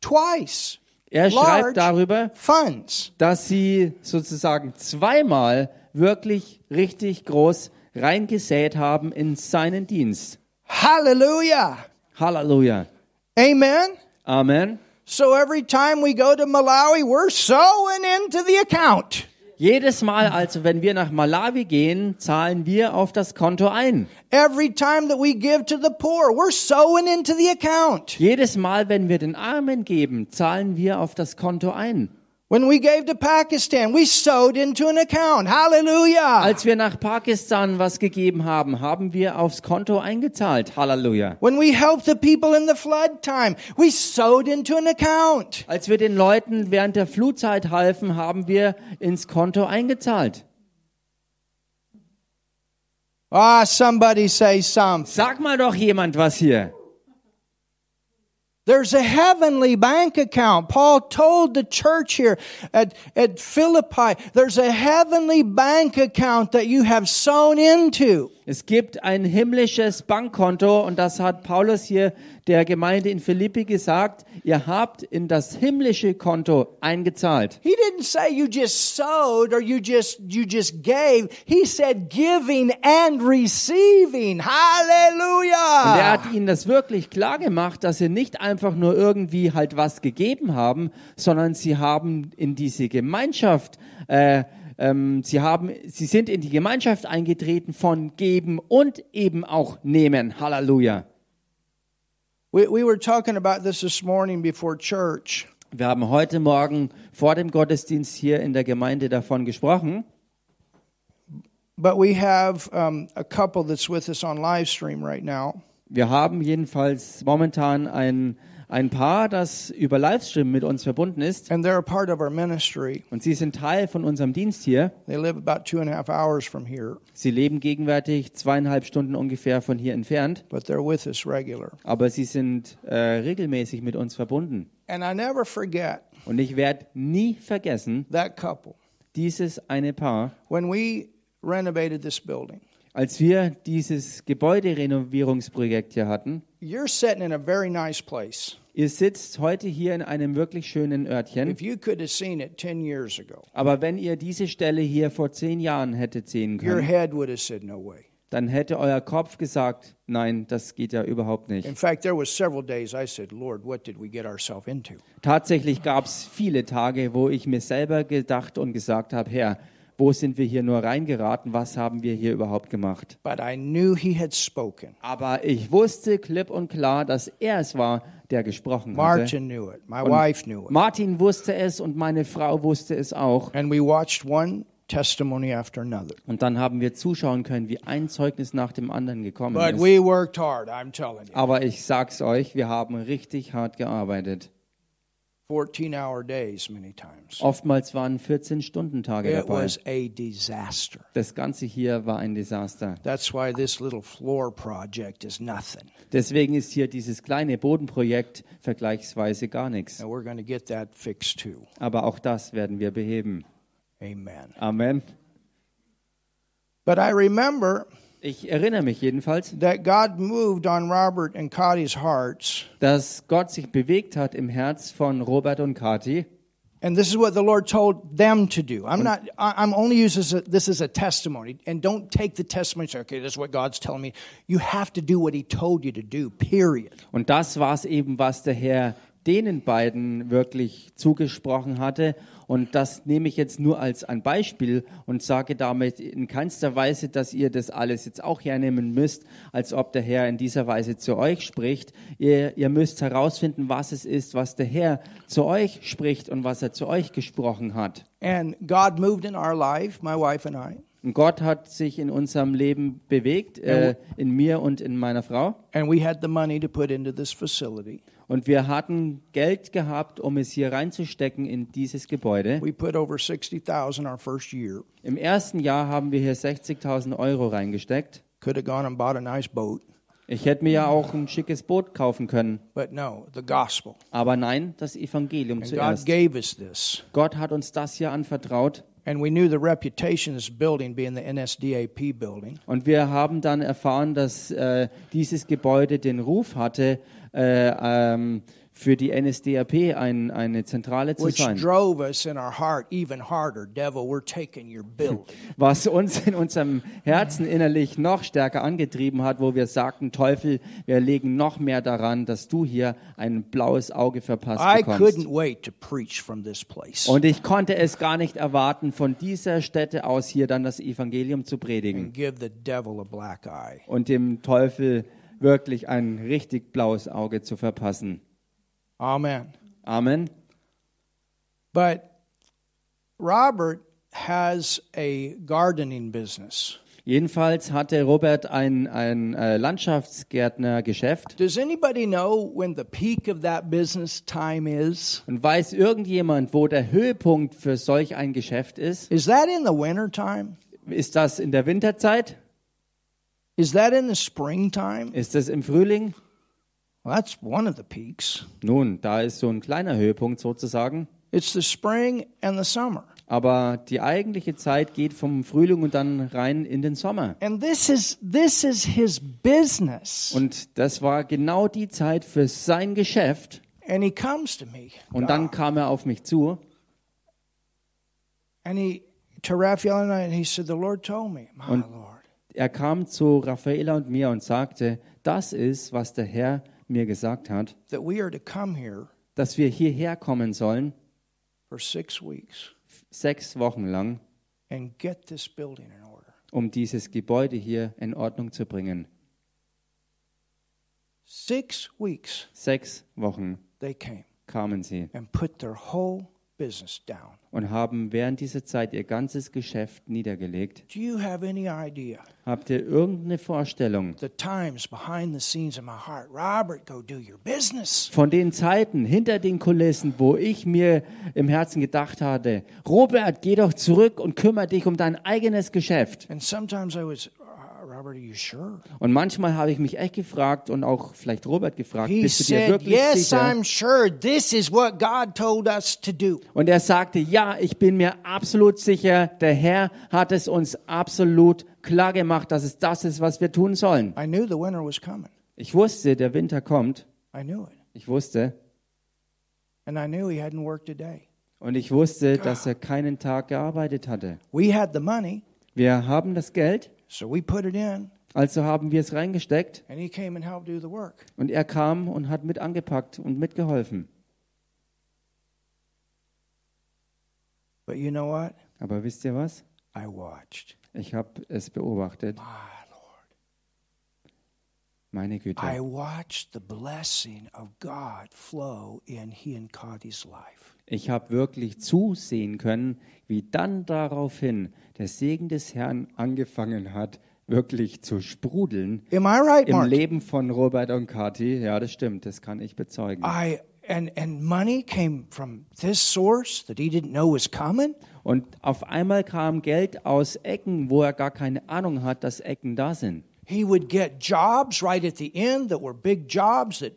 twice. Er schreibt darüber, funds. dass sie sozusagen zweimal wirklich richtig groß reingesät haben in seinen Dienst. Hallelujah. Halleluja. Amen. Amen. So every time we go to Malawi, we're sowing into the account. Jedes Mal, also wenn wir nach Malawi gehen, zahlen wir auf das Konto ein. Every time that we give to the poor, we're sowing into the account. Jedes Mal, wenn wir den Armen geben, zahlen wir auf das Konto ein. When we gave to Pakistan, we sowed into an account. Hallelujah. Als wir nach Pakistan was gegeben haben, haben wir aufs Konto eingezahlt. Halleluja. When we helped the people in the flood time, we sowed into an account. Als wir den Leuten während der Flutzeit halfen, haben wir ins Konto eingezahlt. Ah, somebody say something. Sag mal doch jemand was hier. There's a heavenly bank account. Paul told the church here at, at Philippi, there's a heavenly bank account that you have sown into. Es gibt ein himmlisches Bankkonto und das hat Paulus hier der Gemeinde in Philippi gesagt. Ihr habt in das himmlische Konto eingezahlt. He didn't say you just sowed or you just, you just gave. He said giving and receiving. Und er Hallelujah. hat ihnen das wirklich klar gemacht, dass sie nicht einfach nur irgendwie halt was gegeben haben, sondern sie haben in diese Gemeinschaft, äh, ähm, sie haben, sie sind in die Gemeinschaft eingetreten von geben und eben auch nehmen. Halleluja. We, we were talking about this this morning before church. Wir haben heute Morgen vor dem Gottesdienst hier in der Gemeinde davon gesprochen. But we have um, a couple that's with us on live stream right now. Wir haben jedenfalls momentan ein, ein Paar, das über Livestream mit uns verbunden ist. And they're a part of our ministry. Und sie sind Teil von unserem Dienst hier. They live about two and a half hours from here, Sie leben gegenwärtig zweieinhalb Stunden ungefähr von hier entfernt, but they're with us regular. aber sie sind äh, regelmäßig mit uns verbunden. And I never forget Und ich werde nie vergessen, that couple. dieses eine Paar, When we renovated this building, als wir dieses Gebäuderenovierungsprojekt hier hatten. You're sitting in a very nice place. Ihr sitzt heute hier in einem wirklich schönen Örtchen. If you could have seen it 10 years ago, Aber wenn ihr diese Stelle hier vor zehn Jahren hättet sehen your können, head would have said, No way. dann hätte euer Kopf gesagt, nein, das geht ja überhaupt nicht. In fact, there was several days I said, Lord, what did we get ourselves into? Tatsächlich gab es viele Tage, wo ich mir selber gedacht und gesagt habe, Herr, wo sind wir hier nur reingeraten? Was haben wir hier überhaupt gemacht? But I knew he had spoken. Aber ich wusste klipp und klar, dass er es war, der gesprochen hatte. Martin knew it. My wife knew it. Martin wusste es und meine Frau wusste es auch. Und dann haben wir zuschauen können, wie ein Zeugnis nach dem anderen gekommen But ist. we worked hard, I'm telling you. Aber ich sag's euch, wir haben richtig hart gearbeitet. 14 hour days, many times. Oftmals waren 14-Stunden-Tage It dabei. Das Ganze hier war ein Desaster. That's why this little floor project is nothing. Deswegen ist hier dieses kleine Bodenprojekt vergleichsweise gar nichts. And we're going to get that fixed too. Aber auch das werden wir beheben. Amen. Amen. But I remember Ich erinnere mich jedenfalls, that God moved on Robert and Cotty's hearts. dass Gott sich bewegt hat im Herz von Robert und Kati. And this is what the Lord told them to do. I'm not, I'm only using this as a, this as a testimony. And don't take the testimony say, okay, this is what God's telling me. You have to do what He told you to do, period. Und das war es eben, was der Herr denen beiden wirklich zugesprochen hatte. Und das nehme ich jetzt nur als ein Beispiel und sage damit in keinster Weise, dass ihr das alles jetzt auch hernehmen müsst, als ob der Herr in dieser Weise zu euch spricht. Ihr, ihr müsst herausfinden, was es ist, was der Herr zu euch spricht und was er zu euch gesprochen hat. And God moved in our life, my wife and I. Und Gott hat sich in unserem Leben bewegt, äh, in mir und in meiner Frau. And we had the money to put into this facility. Und wir hatten Geld gehabt, um es hier reinzustecken in dieses Gebäude. We put over 60,000 our first year. Im ersten Jahr haben wir hier 60.000 Euro reingesteckt. Could have gone and bought a nice boat, Ich hätte mir ja auch ein schickes Boot kaufen können. but no, the gospel. Aber nein, das Evangelium And zuerst. Gott hat uns das hier anvertraut. Und wir haben dann erfahren, dass äh, dieses Gebäude den Ruf hatte, äh, ähm, für die NSDAP ein, eine Zentrale zu sein. [laughs] Was uns in unserem Herzen innerlich noch stärker angetrieben hat, wo wir sagten, Teufel, wir legen noch mehr daran, dass du hier ein blaues Auge verpasst bekommst. couldn't wait to preach from this place. Und ich konnte es gar nicht erwarten, von dieser Stätte aus hier dann das Evangelium zu predigen. Und dem Teufel wirklich ein richtig blaues Auge zu verpassen. Amen. Amen. But Robert has a gardening business. Jedenfalls hatte Robert ein, ein äh, Landschaftsgärtnergeschäft. Does anybody know when the peak of that business time is? Und weiß irgendjemand, wo der Höhepunkt für solch ein Geschäft ist? Is that in the winter time? Ist das in der Winterzeit? Is that in the springtime? Ist das im Frühling? Well, that's one of the peaks. Nun, da ist so ein kleiner Höhepunkt sozusagen. It's the spring and the summer. Aber die eigentliche Zeit geht vom Frühling und dann rein in den Sommer. And this is this is his business. Und das war genau die Zeit für sein Geschäft. And he comes to me. Und dann kam er auf mich zu And he to Raphael and I, and he said, The Lord told me, my Und- Lord. Er kam zu Raffaela und mir und sagte, das ist, was der Herr mir gesagt hat, that we are to come here dass wir hierher kommen sollen, for six weeks sechs Wochen lang, and get this building in order. um dieses Gebäude hier in Ordnung zu bringen. Six weeks Sechs Wochen they came kamen sie and put their whole business down. und haben während dieser Zeit ihr ganzes Geschäft niedergelegt. Do you have any idea Habt ihr irgendeine Vorstellung the times behind the scenes in my heart? Robert, go do your business. von den Zeiten hinter den Kulissen, wo ich mir im Herzen gedacht hatte, Robert, geh doch zurück und kümmere dich um dein eigenes Geschäft. And sometimes I was, "Uh, Robert, are you sure? Und manchmal habe ich mich echt gefragt und auch vielleicht Robert gefragt, He bist du dir said, wirklich Yes, sicher? I'm sure this is what God told us to do. Und er sagte, ja, ich bin mir absolut sicher, der Herr hat es uns absolut klar gemacht, dass es das ist, was wir tun sollen. I knew the winter was coming. Ich wusste, der Winter kommt. I knew it. Ich wusste. And I knew he hadn't worked a day. Und ich wusste, dass er keinen Tag gearbeitet hatte. We had the money, Wir haben das Geld, so we put it in, also haben wir es reingesteckt. and he came and helped do the work. Und er kam und hat mit angepackt und mitgeholfen. But you know what? Aber wisst ihr was? I watched. Ich habe es beobachtet. Meine Güte. I watched the blessing of God flow in he and Cadi's life. Ich habe wirklich zusehen können, wie dann daraufhin der Segen des Herrn angefangen hat, wirklich zu sprudeln Am I right, im Mark? Leben von Robert und Kathi. Ja, das stimmt, das kann ich bezeugen. I and and money came from this source that he didn't know was coming. Und auf einmal kam Geld aus Ecken, wo er gar keine Ahnung hat, dass Ecken da sind. He would get jobs right at the end that were big jobs that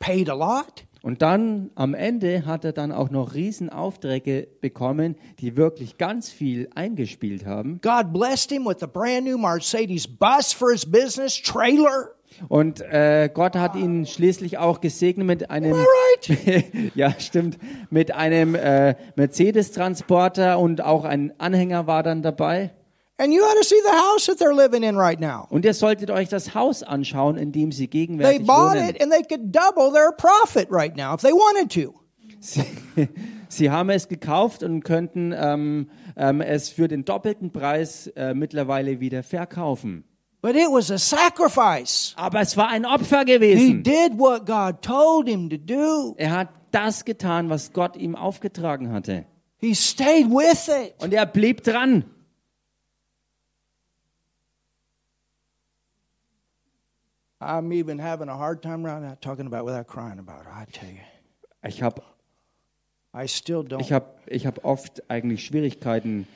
paid a lot. Und dann am Ende hat er dann auch noch Riesenaufträge bekommen, die wirklich ganz viel eingespielt haben. God blessed him with a brand new Mercedes bus for his business trailer. Und äh, Gott hat ihn schließlich auch gesegnet mit einem, right. [laughs] ja stimmt, mit einem äh, Mercedes-Transporter und auch ein Anhänger war dann dabei. And you ought to see the house that they're living in right now. Und ihr solltet euch das Haus anschauen, in dem sie They gegenwärtig bought wohnen. it and they could double their profit right now if they wanted to. Sie, [laughs] sie haben es gekauft und könnten ähm, ähm, es für den doppelten Preis äh, mittlerweile wieder verkaufen. But it was a sacrifice. Aber es war ein Opfer He gewesen. did what God told him to do. Er hat das getan, was Gott ihm aufgetragen hatte. He stayed with it. Und er blieb dran. I'm even having a hard time right now talking about it without crying about it. I tell you, Ich habe I still don't. ich hab, ich hab oft eigentlich Schwierigkeiten,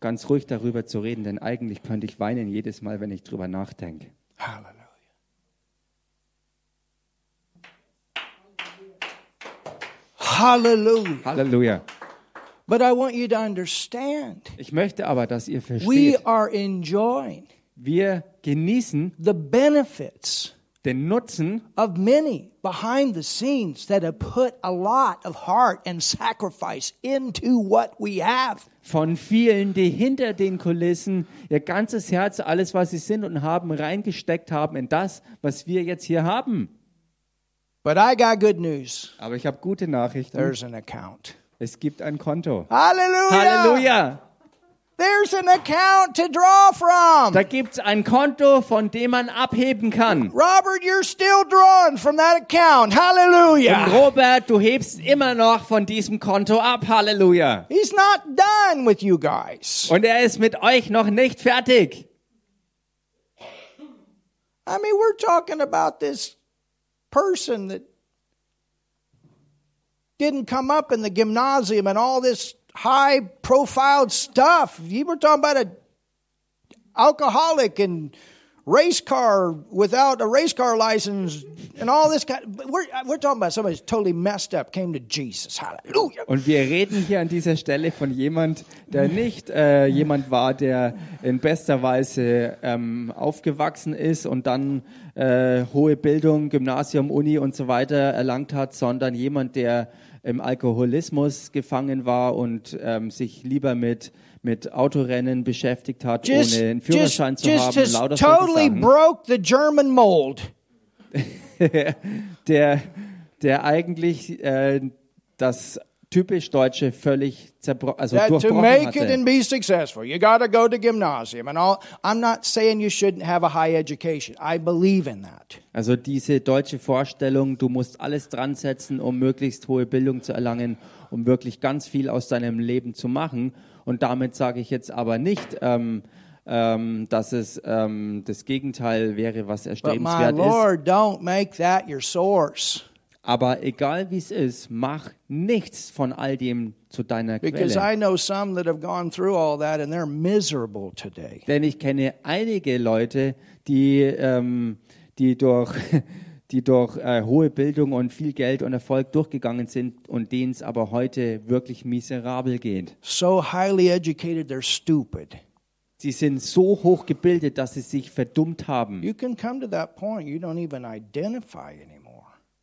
ganz ruhig darüber zu reden, denn eigentlich könnte ich weinen jedes Mal, wenn ich drüber nachdenke. Hallelujah. Hallelujah. Halleluja. But I want you to understand Ich möchte aber, dass ihr we versteht, are enjoying wir genießen the benefits den Nutzen of many behind the scenes that have put a lot of heart and sacrifice into what we have. von vielen, die hinter den Kulissen ihr ganzes Herz, alles, was sie sind und haben, reingesteckt haben in das, was wir jetzt hier haben. But I got good news. Aber ich habe gute Nachrichten. There's an account. Es gibt ein Konto. Hallelujah. Halleluja! There's an account to draw from. Da gibt's ein Konto, von dem man abheben kann. Robert, you're still drawing from that account. Und Hallelujah. Robert, du hebst immer noch von diesem Konto ab. Halleluja! He's not done with you guys. Und er ist mit euch noch nicht fertig. I mean, we're talking about this person that didn't come up in the gymnasium and all this high profile stuff. You were talking about a alcoholic and race car without a race car license and all this kind we're we're talking about somebody who's totally messed up came to Jesus. Hallelujah. Und wir reden hier an dieser Stelle von jemand, der nicht äh, jemand war, der in bester Weise ähm, aufgewachsen ist und dann äh, hohe Bildung, Gymnasium, Uni und so weiter erlangt hat, sondern jemand, der im Alkoholismus gefangen war und ähm, sich lieber mit mit Autorennen beschäftigt hat, Just, ohne einen just, Führerschein zu just haben, has lauter totally Sachen. broke the German mold. [laughs] der, der eigentlich äh, das typisch Deutsche völlig zerbrochen, also that to make it and be successful, you got to go to gymnasium and all. I'm not saying you shouldn't have a high education. I believe in that. Also diese deutsche Vorstellung, du musst alles dran setzen, um möglichst hohe Bildung zu erlangen, um wirklich ganz viel aus deinem Leben zu machen. Und damit sage ich jetzt aber nicht, ähm, ähm, dass es ähm, das Gegenteil wäre, was But my erstrebenswert ist. Lord, don't make that your source Aber egal wie es ist, mach nichts von all dem zu deiner because Quelle. I know some that have gone through all that and they're miserable today. Denn ich kenne einige Leute, die, ähm, die durch, [laughs] die durch äh, hohe Bildung und viel Geld und Erfolg durchgegangen sind und denen es aber heute wirklich miserabel geht. So highly educated, they're stupid. Sie sind so hoch gebildet, dass sie sich verdummt haben. You can come to that point you don't even identify anymore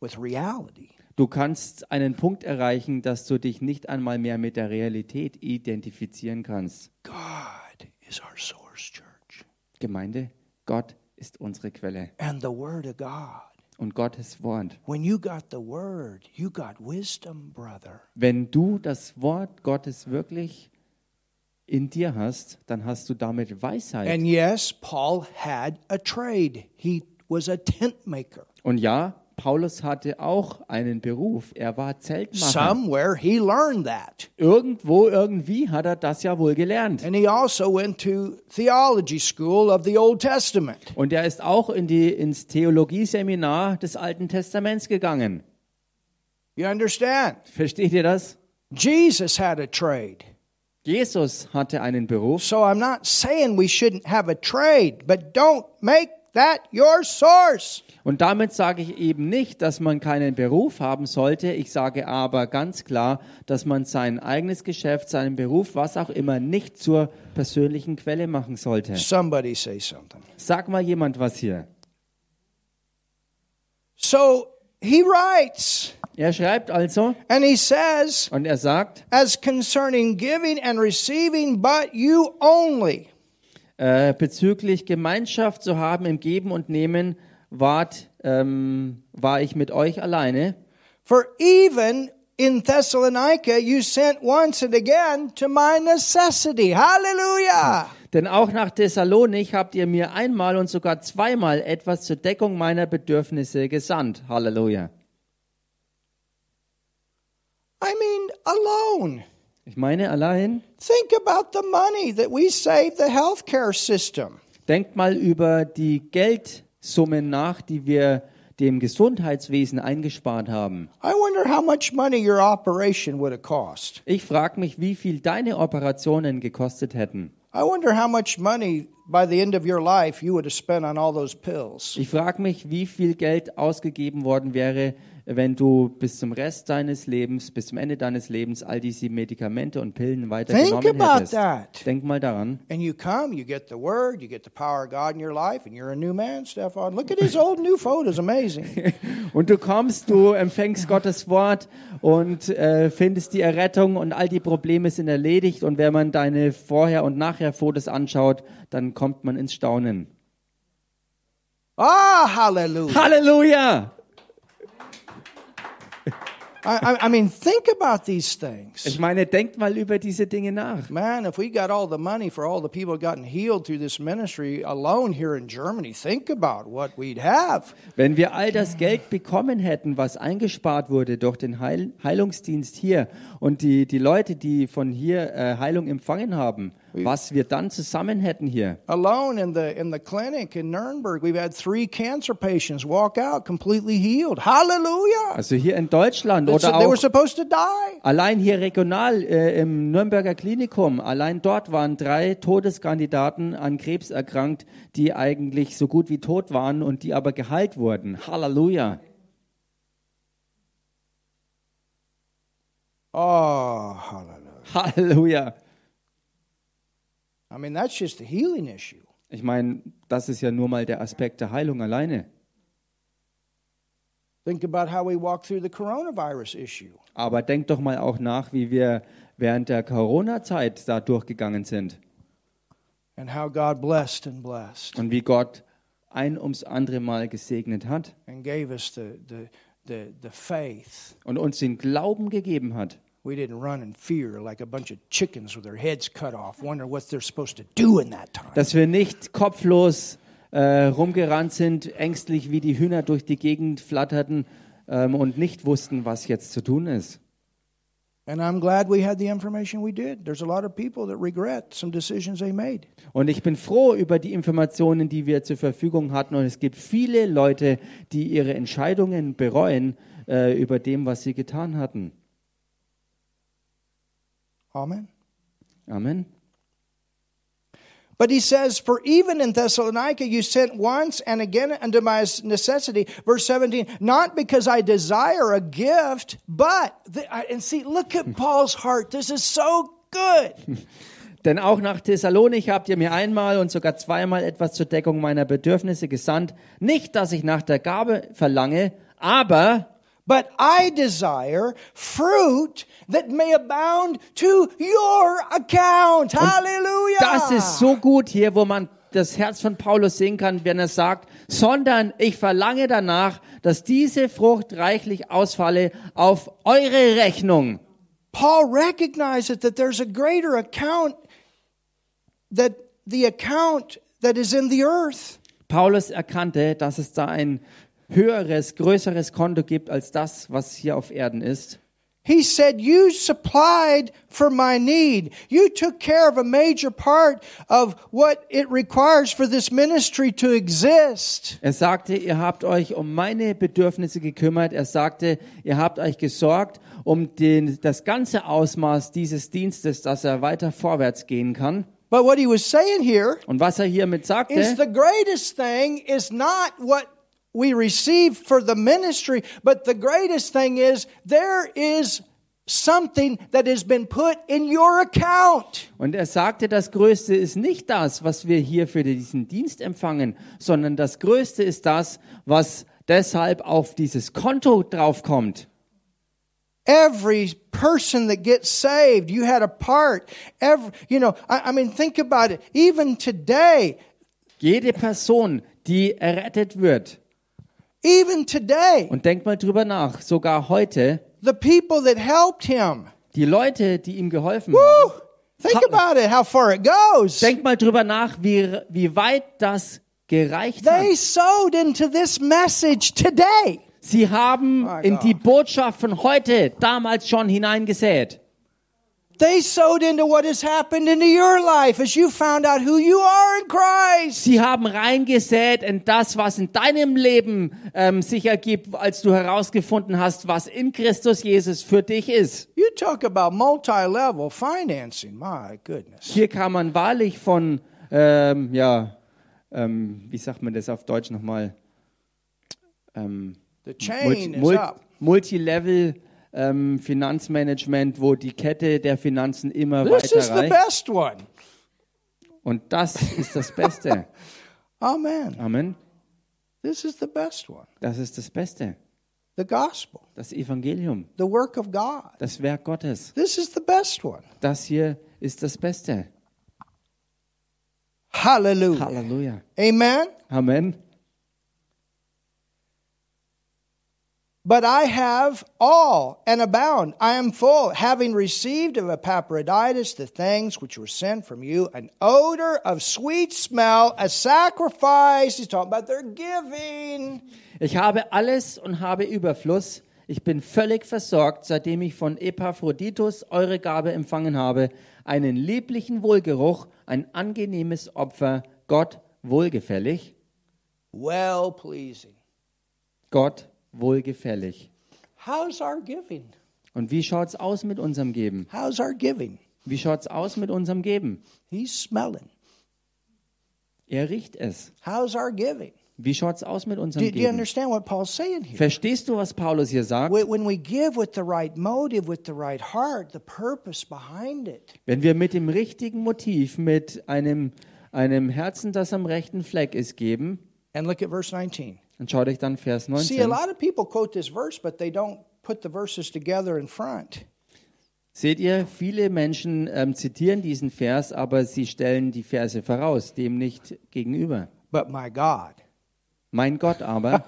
with reality. Du kannst einen Punkt erreichen, dass du dich nicht einmal mehr mit der Realität identifizieren kannst. God is our source, church. Gemeinde, Gott ist unsere Quelle And the Word of God. und Gottes Wort. When you got the Word, you got wisdom, brother. Wenn du das Wort Gottes wirklich in dir hast, dann hast du damit Weisheit. And yes, Paul had a trade. He was a tent maker. Und ja, Paulus hatte auch einen Beruf. Er war Zeltmacher. Somewhere he learned that. Irgendwo, irgendwie hat er das ja wohl gelernt. And he also went to theology school of the Old Testament. Und er ist auch in die, ins Theologieseminar des Alten Testaments gegangen. You understand? Versteht ihr das? Jesus had a trade. Jesus hatte einen Beruf. So I'm not saying we shouldn't have a trade, but don't make that your source. Und damit sage ich eben nicht, dass man keinen Beruf haben sollte. Ich sage aber ganz klar, dass man sein eigenes Geschäft, seinen Beruf, was auch immer, nicht zur persönlichen Quelle machen sollte. Somebody say something. Sag mal jemand was hier. So he writes Er schreibt also and he says, und er sagt, as concerning giving and receiving, but you only. Äh, bezüglich Gemeinschaft zu haben im Geben und Nehmen, wart, ähm, war ich mit euch alleine. For even in Thessalonica you sent once and again to my necessity. Hallelujah. Denn auch nach Thessalonik habt ihr mir einmal und sogar zweimal etwas zur Deckung meiner Bedürfnisse gesandt. Halleluja. I mean, alone. Ich meine allein, Think about the money that we save the healthcare system. denkt mal über die Geld, Summen nach, die wir dem Gesundheitswesen eingespart haben. I wonder how much money your operation would have cost. Ich frage mich, wie viel deine Operationen gekostet hätten. I wonder how much money by the end of your life you would have spent on all those pills. Ich frage mich, wie viel Geld ausgegeben worden wäre, wenn du bis zum Rest deines Lebens, bis zum Ende deines Lebens all diese Medikamente und Pillen weiter Think genommen about hättest. that. Denk mal daran. And you come, you get the word, you get the power of God in your life, and you're a new man, Stefan. Look at his old new photos, amazing. [laughs] Und du kommst, du empfängst Gottes Wort und äh, findest die Errettung und all die Probleme sind erledigt. Und wenn man deine Vorher- und Nachher-Fotos anschaut, dann kommt man ins Staunen. Ah, hallelujah. Halleluja! I, I, mean, think about these things. Ich meine, denkt mal über diese Dinge nach. Man, if we got all the money for all the people gotten healed through this ministry alone here in Germany, think about what we'd have. Wenn wir all das Geld bekommen hätten, was eingespart wurde durch den Heil Heilungsdienst hier und die, die Leute, die von hier äh, Heilung empfangen haben, was wir dann zusammen hätten hier. Alone in the in the clinic in Nuremberg, we've had three cancer patients walk out completely healed. Hallelujah. Also hier in Deutschland That's- oder they were auch supposed to die. allein hier regional äh, im Nürnberger Klinikum, allein dort waren drei Todeskandidaten an Krebs erkrankt, die eigentlich so gut wie tot waren und die aber geheilt wurden. Halleluja. Oh, hallelujah. Halleluja. I mean, that's just the healing issue. Ich meine, das ist ja nur mal der Aspekt der Heilung alleine. Think about how we walk through the coronavirus issue. Aber denkt doch mal auch nach, wie wir während der Corona-Zeit da durchgegangen sind and how God blessed and blessed und wie Gott ein ums andere Mal gesegnet hat and gave us the, the, the, the faith. und uns den Glauben gegeben hat. We didn't run in fear like a bunch of chickens with their heads cut off, wondering what they're supposed to do in that time. Dass wir nicht kopflos äh, rumgerannt sind, ängstlich wie die Hühner durch die Gegend flatterten ähm, und nicht wussten, was jetzt zu tun ist. And I'm glad we had the information we did. There's a lot of people that regret some decisions they made. Und ich bin froh über die Informationen, die wir zur Verfügung hatten. Und es gibt viele Leute, die ihre Entscheidungen bereuen äh, über dem, was sie getan hatten. Amen. Amen. But he says, For even in Thessalonica you sent once and again unto my necessity. Verse 17, not because I desire a gift, but, and see, look at [laughs] Paul's heart. This is so good. [laughs] Denn auch nach Thessalonik habt ihr mir einmal und sogar zweimal etwas zur Deckung meiner Bedürfnisse gesandt. Nicht, dass ich nach der Gabe verlange, aber But I desire fruit that may abound to your account. Hallelujah. das ist so gut hier, wo man das Herz von Paulus sehen kann, wenn er sagt, sondern ich verlange danach, dass diese Frucht reichlich ausfalle auf eure Rechnung. Paul recognizes that there's a greater account that the account that is in the earth. Paulus erkannte, dass es da ein höheres, größeres Konto gibt als das, was hier auf Erden ist. He said, You supplied for my need. You took care of a major part of what it requires for this ministry to exist. Er sagte, ihr habt euch um meine Bedürfnisse gekümmert. Er sagte, ihr habt euch gesorgt um den, das ganze Ausmaß dieses Dienstes, dass er weiter vorwärts gehen kann. But what he was saying here Und was er hiermit is sagte, the greatest thing is not what we receive for the ministry, but the greatest thing is there is something that has been put in your account. und er sagte, das Größte ist nicht das, was wir hier für diesen Dienst empfangen, sondern das Größte ist das, was deshalb auf dieses Konto draufkommt. Every person that gets saved, you had a part. Every, you know, I, I mean, think about it. Even today, Jede Person, die errettet wird, even today, und denkt mal drüber nach, sogar heute, the people that helped him. die Leute, die ihm geholfen Woo! haben, Think about it, how far it goes. Denkt mal drüber nach, wie, wie weit das gereicht They hat. sowed into this message today. Sie haben in die Botschaft von heute damals schon hineingesät. Sie haben reingesät in das, was in deinem Leben ähm, sich ergibt, als du herausgefunden hast, was in Christus Jesus für dich ist. You talk about multi-level financing. My goodness. Hier kann man wahrlich von, ähm, ja, ähm, wie sagt man das auf Deutsch nochmal? Ähm, The chain Multi- is Mul- up. Multilevel ähm, Finanzmanagement, wo die Kette der Finanzen immer This is weiter the reicht. best one. Und das ist das Beste. [laughs] Amen. Amen. This is the best one. Das ist das Beste. The gospel, Das Evangelium, the work of God. das Werk Gottes. This is the best one. Das hier ist das Beste. Hallelujah. Halleluja. Amen. Amen. But I have all and abound. I am full, having received of Epaphroditus the things which were sent from you, an odor of sweet smell, a sacrifice. He's talking about their giving. Ich habe alles und habe Überfluss. Ich bin völlig versorgt, seitdem ich von Epaphroditus eure Gabe empfangen habe, einen lieblichen Wohlgeruch, ein angenehmes Opfer, Gott wohlgefällig, Well pleasing. Gott wohlgefällig. How's our giving? Und wie schaut's aus mit unserem Geben? How's our giving? Wie schaut's aus mit unserem Geben? He's smelling. Er riecht es. How's our giving? Wie schaut's aus mit unserem Do, do you Geben? understand what Paul's saying here? Verstehst du, was Paulus hier sagt? When when we give with the right motive, with the right heart, the purpose behind it, Wenn wir mit dem richtigen Motiv, mit einem, einem Herzen, das am rechten Fleck ist, geben, and look at verse 19. dann schaut euch dann Vers See, a 19. lot of people quote this verse, but they don't put the verses together in front. Seht ihr, viele Menschen ähm, zitieren diesen Vers, aber sie stellen die Verse voraus, dem nicht gegenüber. But my God, Mein Gott aber,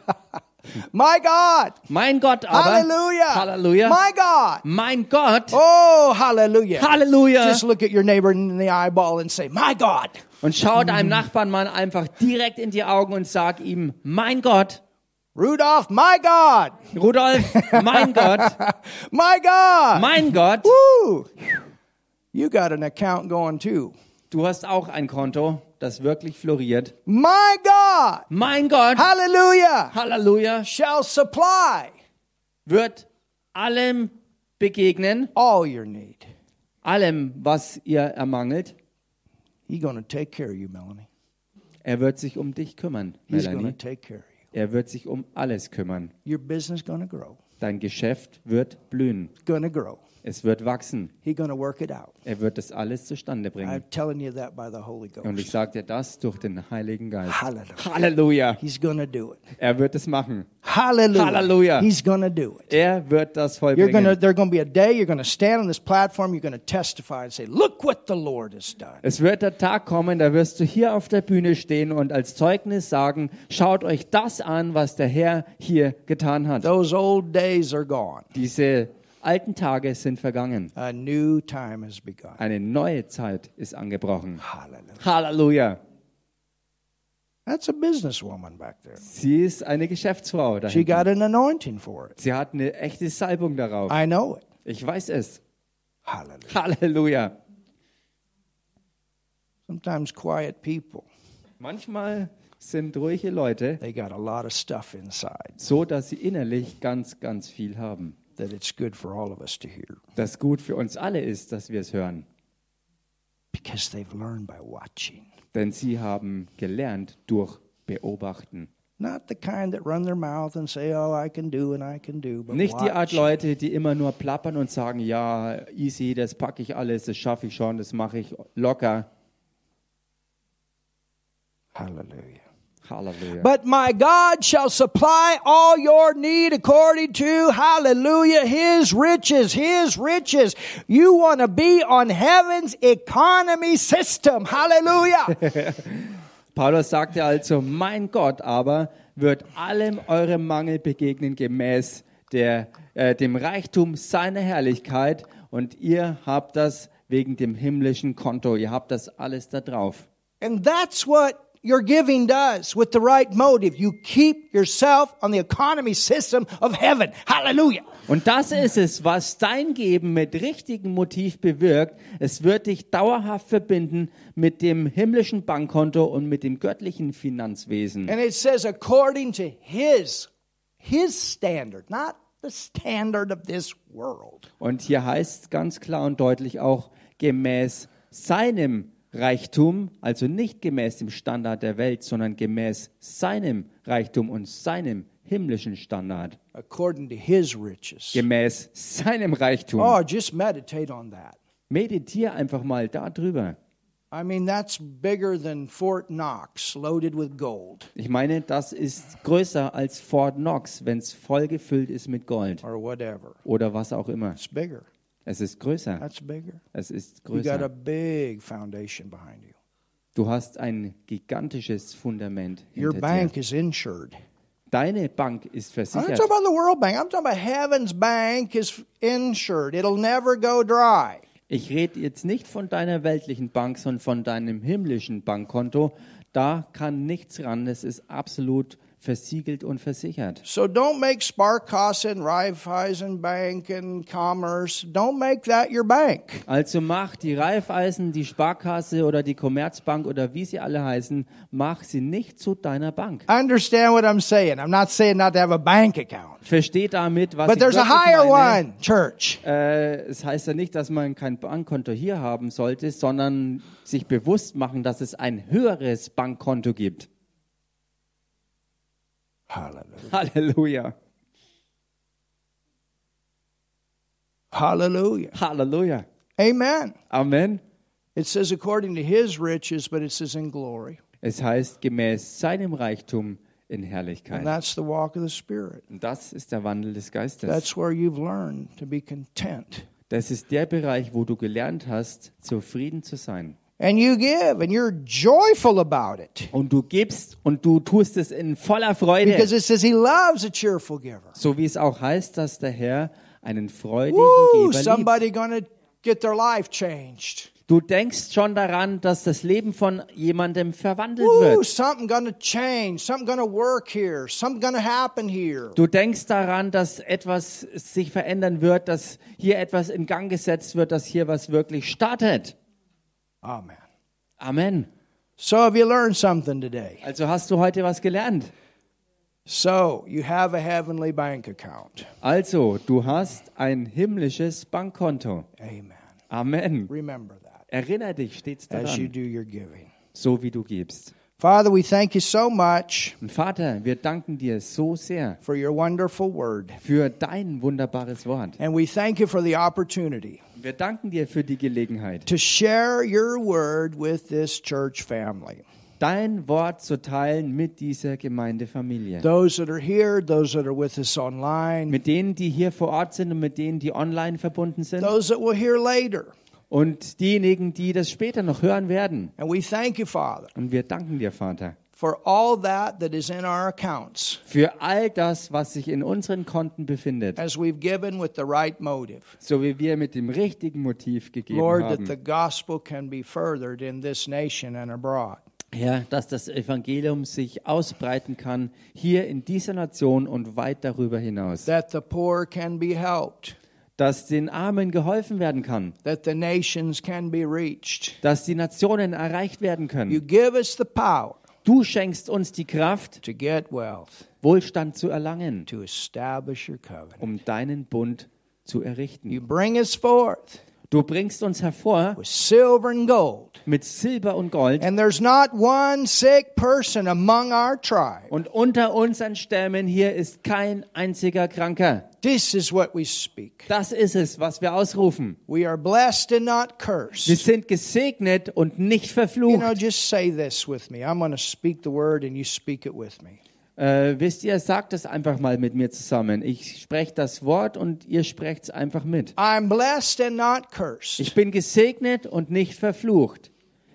[laughs] my God, mein Gott aber, hallelujah, Halleluja, my God, mein Gott, oh, hallelujah. Halleluja. Just look at your neighbor in the eyeball and say, my God, Und schau deinem Nachbarn mal einfach direkt in die Augen und sag ihm, mein Gott, Rudolph, my God, Rudolf, mein Gott, [laughs] my God. mein Gott, Woo! You got an account going too. du hast auch ein Konto, das wirklich floriert. My God, Mein Gott, hallelujah, Halleluja, shall supply wird allem begegnen, all your need. allem, was ihr ermangelt. He's going to take care of you, Melanie. Er wird sich um dich kümmern, He's Melanie. take care of you. Er wird sich um alles kümmern. Your business to grow. Dein Geschäft wird blühen. To grow. Es wird wachsen. He's going to work it out. Er wird das alles zustande bringen. I'm telling you that by the Holy Und ich sage dir das durch den Heiligen Geist. Halleluja. Halleluja. He's going to do it. Er wird es machen. Hallelujah. Hallelujah. He's going to do it. Er wird das You're vollbringen. there's going to be a day you're going to stand on this platform, you're going to testify and say, Look what the Lord has done. Es wird der Tag kommen, da wirst du hier auf der Bühne stehen und als Zeugnis sagen, schaut euch das an, was der Herr hier getan hat. Those old days are gone. Diese alten Tage sind vergangen. A new time has begun. Eine neue Zeit ist angebrochen. Hallelujah. Halleluja. That's a businesswoman back there. Sie ist eine Geschäftsfrau. Da She got an anointing for it. Sie hat eine echte Salbung darauf. I know it. Ich weiß es. Hallelujah. Halleluja. Sometimes quiet people, Manchmal sind ruhige Leute they got a lot of stuff inside so, dass sie innerlich ganz, ganz viel haben. That it's good for all of us to hear Das gut für uns alle ist, dass wir es hören. because they've learned by watching. Denn sie haben gelernt durch Beobachten. Not the kind that run their mouth and say, "Oh, I can do and I can do," but Nicht die Art watch. Leute, die immer nur plappern und sagen, ja, easy, das packe ich alles, das schaffe ich schon, das mache ich locker. Hallelujah. Halleluja. But my God shall supply all your need according to, hallelujah, His riches, His riches. You want to be on heaven's economy system. Hallelujah. [laughs] Paulus sagte also, mein Gott aber wird allem eurem Mangel begegnen gemäß der, äh, dem Reichtum seiner Herrlichkeit und ihr habt das wegen dem himmlischen Konto, ihr habt das alles da drauf. and that's what your giving does with the right motive. You keep yourself on the economy system of heaven. Hallelujah. Und das ist es, was dein Geben mit richtigem Motiv bewirkt. Es wird dich dauerhaft verbinden mit dem himmlischen Bankkonto und mit dem göttlichen Finanzwesen. And it says according to his his standard, not the standard of this world. Und hier heißt es ganz klar und deutlich auch gemäß seinem Reichtum, also nicht gemäß dem Standard der Welt, sondern gemäß seinem Reichtum und seinem himmlischen Standard, According to his riches. gemäß seinem Reichtum. Oh, just meditate on that. Meditier einfach mal darüber. I mean, that's bigger than Fort Knox loaded with gold Ich meine, das ist größer als Fort Knox, wenn es voll gefüllt ist mit Gold or whatever. oder was auch immer. It's bigger. Es ist größer. That's bigger. Es ist You got a größer. big foundation behind you. Du hast ein gigantisches Fundament Your hinter bank dir. is insured. Deine Bank ist I'm not versichert. talking about the World Bank. I'm talking about Heaven's Bank is insured. It'll never go dry. Ich rede jetzt nicht von deiner weltlichen Bank, sondern von deinem himmlischen Bankkonto. Da kann nichts ran. Es ist absolut versiegelt und versichert. So don't make Sparkasse and Raiffeisen Bank and Commerce. Don't make that your bank. Also mach die Raiffeisen, die Sparkasse oder die Commerzbank oder wie sie alle heißen, mach sie nicht zu deiner Bank. Understand what I'm saying? I'm not saying not to have a bank account. Versteh damit, was But ich there's a higher meine. one, church. Äh, es heißt ja nicht, dass man kein Bankkonto hier haben sollte, sondern sich bewusst machen, dass es ein höheres Bankkonto gibt. Hallelujah. Halleluja. Hallelujah. Halleluja. Amen. Amen. It says according to his riches, but it says in glory. Es heißt gemäß seinem Reichtum in And Herrlichkeit. that's the walk of the Spirit. Und das ist der Wandel des Geistes. That's where you've learned to be content. Das ist der Bereich, wo du gelernt hast, zufrieden zu sein. And you give, and you're joyful about it. Und du gibst und du tust es in voller Freude. Because it says he loves a cheerful giver. So wie es auch heißt, dass der Herr einen freudigen Woo! Geber liebt. Somebody gonna get their life changed. Du denkst schon daran, dass das Leben von jemandem verwandelt wird. Something gonna change. Something gonna work here. Something gonna happen here. Du denkst daran, dass etwas sich verändern wird, dass hier etwas in Gang gesetzt wird, dass hier was wirklich startet. Amen. Amen. So have you learned something today? Also hast du heute was gelernt. So you have a heavenly bank account. Also, du hast ein himmlisches Bankkonto. Amen. Amen. Remember that Erinnere dich stets as you daran, do your giving. so wie du gibst. Father, we thank you so much Und Vater, wir danken dir so sehr for your wonderful word. für dein wunderbares Wort. And we thank you for the opportunity Wir danken dir für die Gelegenheit, to share your word with this church family. dein Wort zu teilen mit dieser Gemeindefamilie. Those that are here, those that are with us online, Mit denen, die hier vor Ort sind und mit denen, die online verbunden sind. those that will hear later. Und diejenigen, die das später noch hören werden. And we thank you, Father, Und wir danken dir, Vater, for all that that is in our accounts für all das, was sich in unseren Konten befindet, as we've given with the right motive. so wie wir mit dem richtigen Motiv gegeben Lord, that haben. the gospel can be furthered in this nation and abroad. Herr, dass das Evangelium sich ausbreiten kann, hier in dieser Nation und weit darüber hinaus. That the poor can be helped. Dass den Armen geholfen werden kann. That the nations can be reached. Dass die Nationen erreicht werden You können. give us the power Du schenkst uns die Kraft, to get wealth, Wohlstand zu erlangen, to establish your covenant. um deinen Bund zu You errichten. bring us forth Du bringst uns hervor with silver and gold. mit Silber und Gold And there's not one sick person among our tribe. und unter unseren Stämmen hier ist kein einziger Kranker. This is what we speak. Das ist es, was wir ausrufen. We are blessed and not Wir cursed. sind gesegnet und nicht You know, verflucht. just say this with me. I'm going to speak the word and you speak it with me. Äh, wisst ihr, sagt es einfach mal mit mir zusammen. Ich spreche das Wort und ihr sprecht es einfach mit. I'm blessed and not cursed. Ich bin gesegnet und nicht verflucht.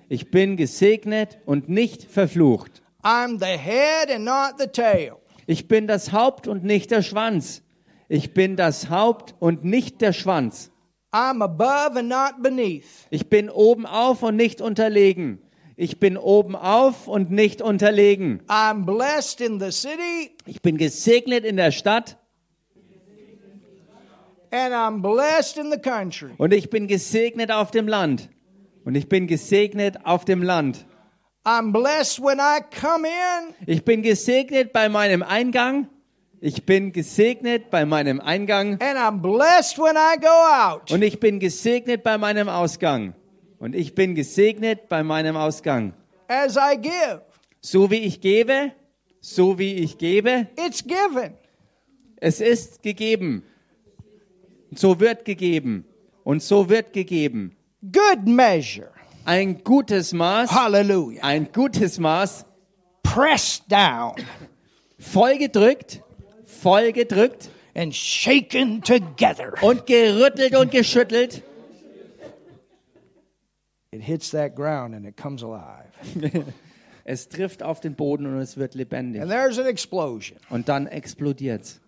Ich bin gesegnet und nicht verflucht. I'm the head and not the tail. Ich bin das Haupt und nicht der Schwanz. Ich bin das Haupt und nicht der Schwanz. I'm above and not beneath. Ich bin oben auf und nicht unterlegen. Ich bin oben auf und nicht unterlegen. I'm blessed in the city Ich bin gesegnet in der Stadt and I'm blessed in the country. und ich bin gesegnet auf dem Land. Und ich bin gesegnet auf dem Land. I'm blessed when I come in Ich bin gesegnet bei meinem Eingang. Ich bin gesegnet bei meinem Eingang. and I'm blessed when I go out. Und ich bin gesegnet bei meinem Ausgang. Und ich bin gesegnet bei meinem Ausgang. As I give, So wie ich gebe, so wie ich gebe, it's given. es ist gegeben. So wird gegeben. Und so wird gegeben. Good measure. Ein gutes Maß, Hallelujah. ein gutes Maß, Pressed down vollgedrückt, vollgedrückt and shaken together. und gerüttelt und geschüttelt. It hits that ground and it comes alive. [laughs] Es trifft auf den Boden und es wird lebendig. And there's an explosion Und dann explodiert's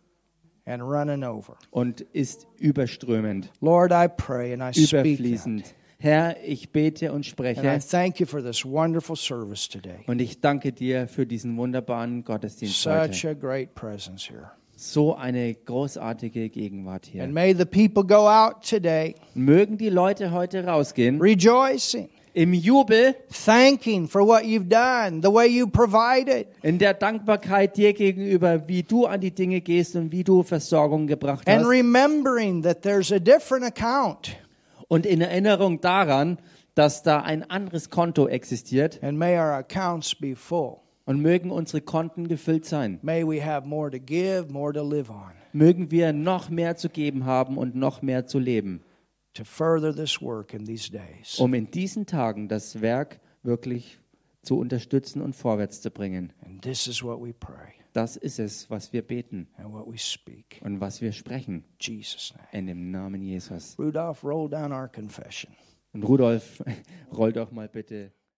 and running over. und ist überströmend, Lord, I pray and I speak that. überfließend. Herr, ich bete und And I spreche thank you for this wonderful service today. und ich danke dir für diesen wunderbaren Gottesdienst Such heute. So eine großartige Gegenwart hier. And may the people go out today Mögen die Leute heute rausgehen rejoicing, im Jubel, thanking for what you've done, the way you provided, in der Dankbarkeit dir gegenüber, wie du an die Dinge gehst und wie du Versorgung gebracht and hast. remembering that there's a different account. Und in Erinnerung daran, dass da ein anderes Konto existiert And may our accounts be full. Und mögen unsere Konten gefüllt sein. May we have more to give, more to live on, Mögen wir noch mehr zu geben haben und noch mehr zu leben, to further this work in these days. um in diesen Tagen das Werk wirklich zu unterstützen und vorwärts zu bringen. And this is what we pray Das ist es, was wir beten and what we speak. und was wir sprechen In Jesus' name. in dem Namen Jesus. Rudolph, roll down our confession. Und Rudolf, [laughs] roll doch mal bitte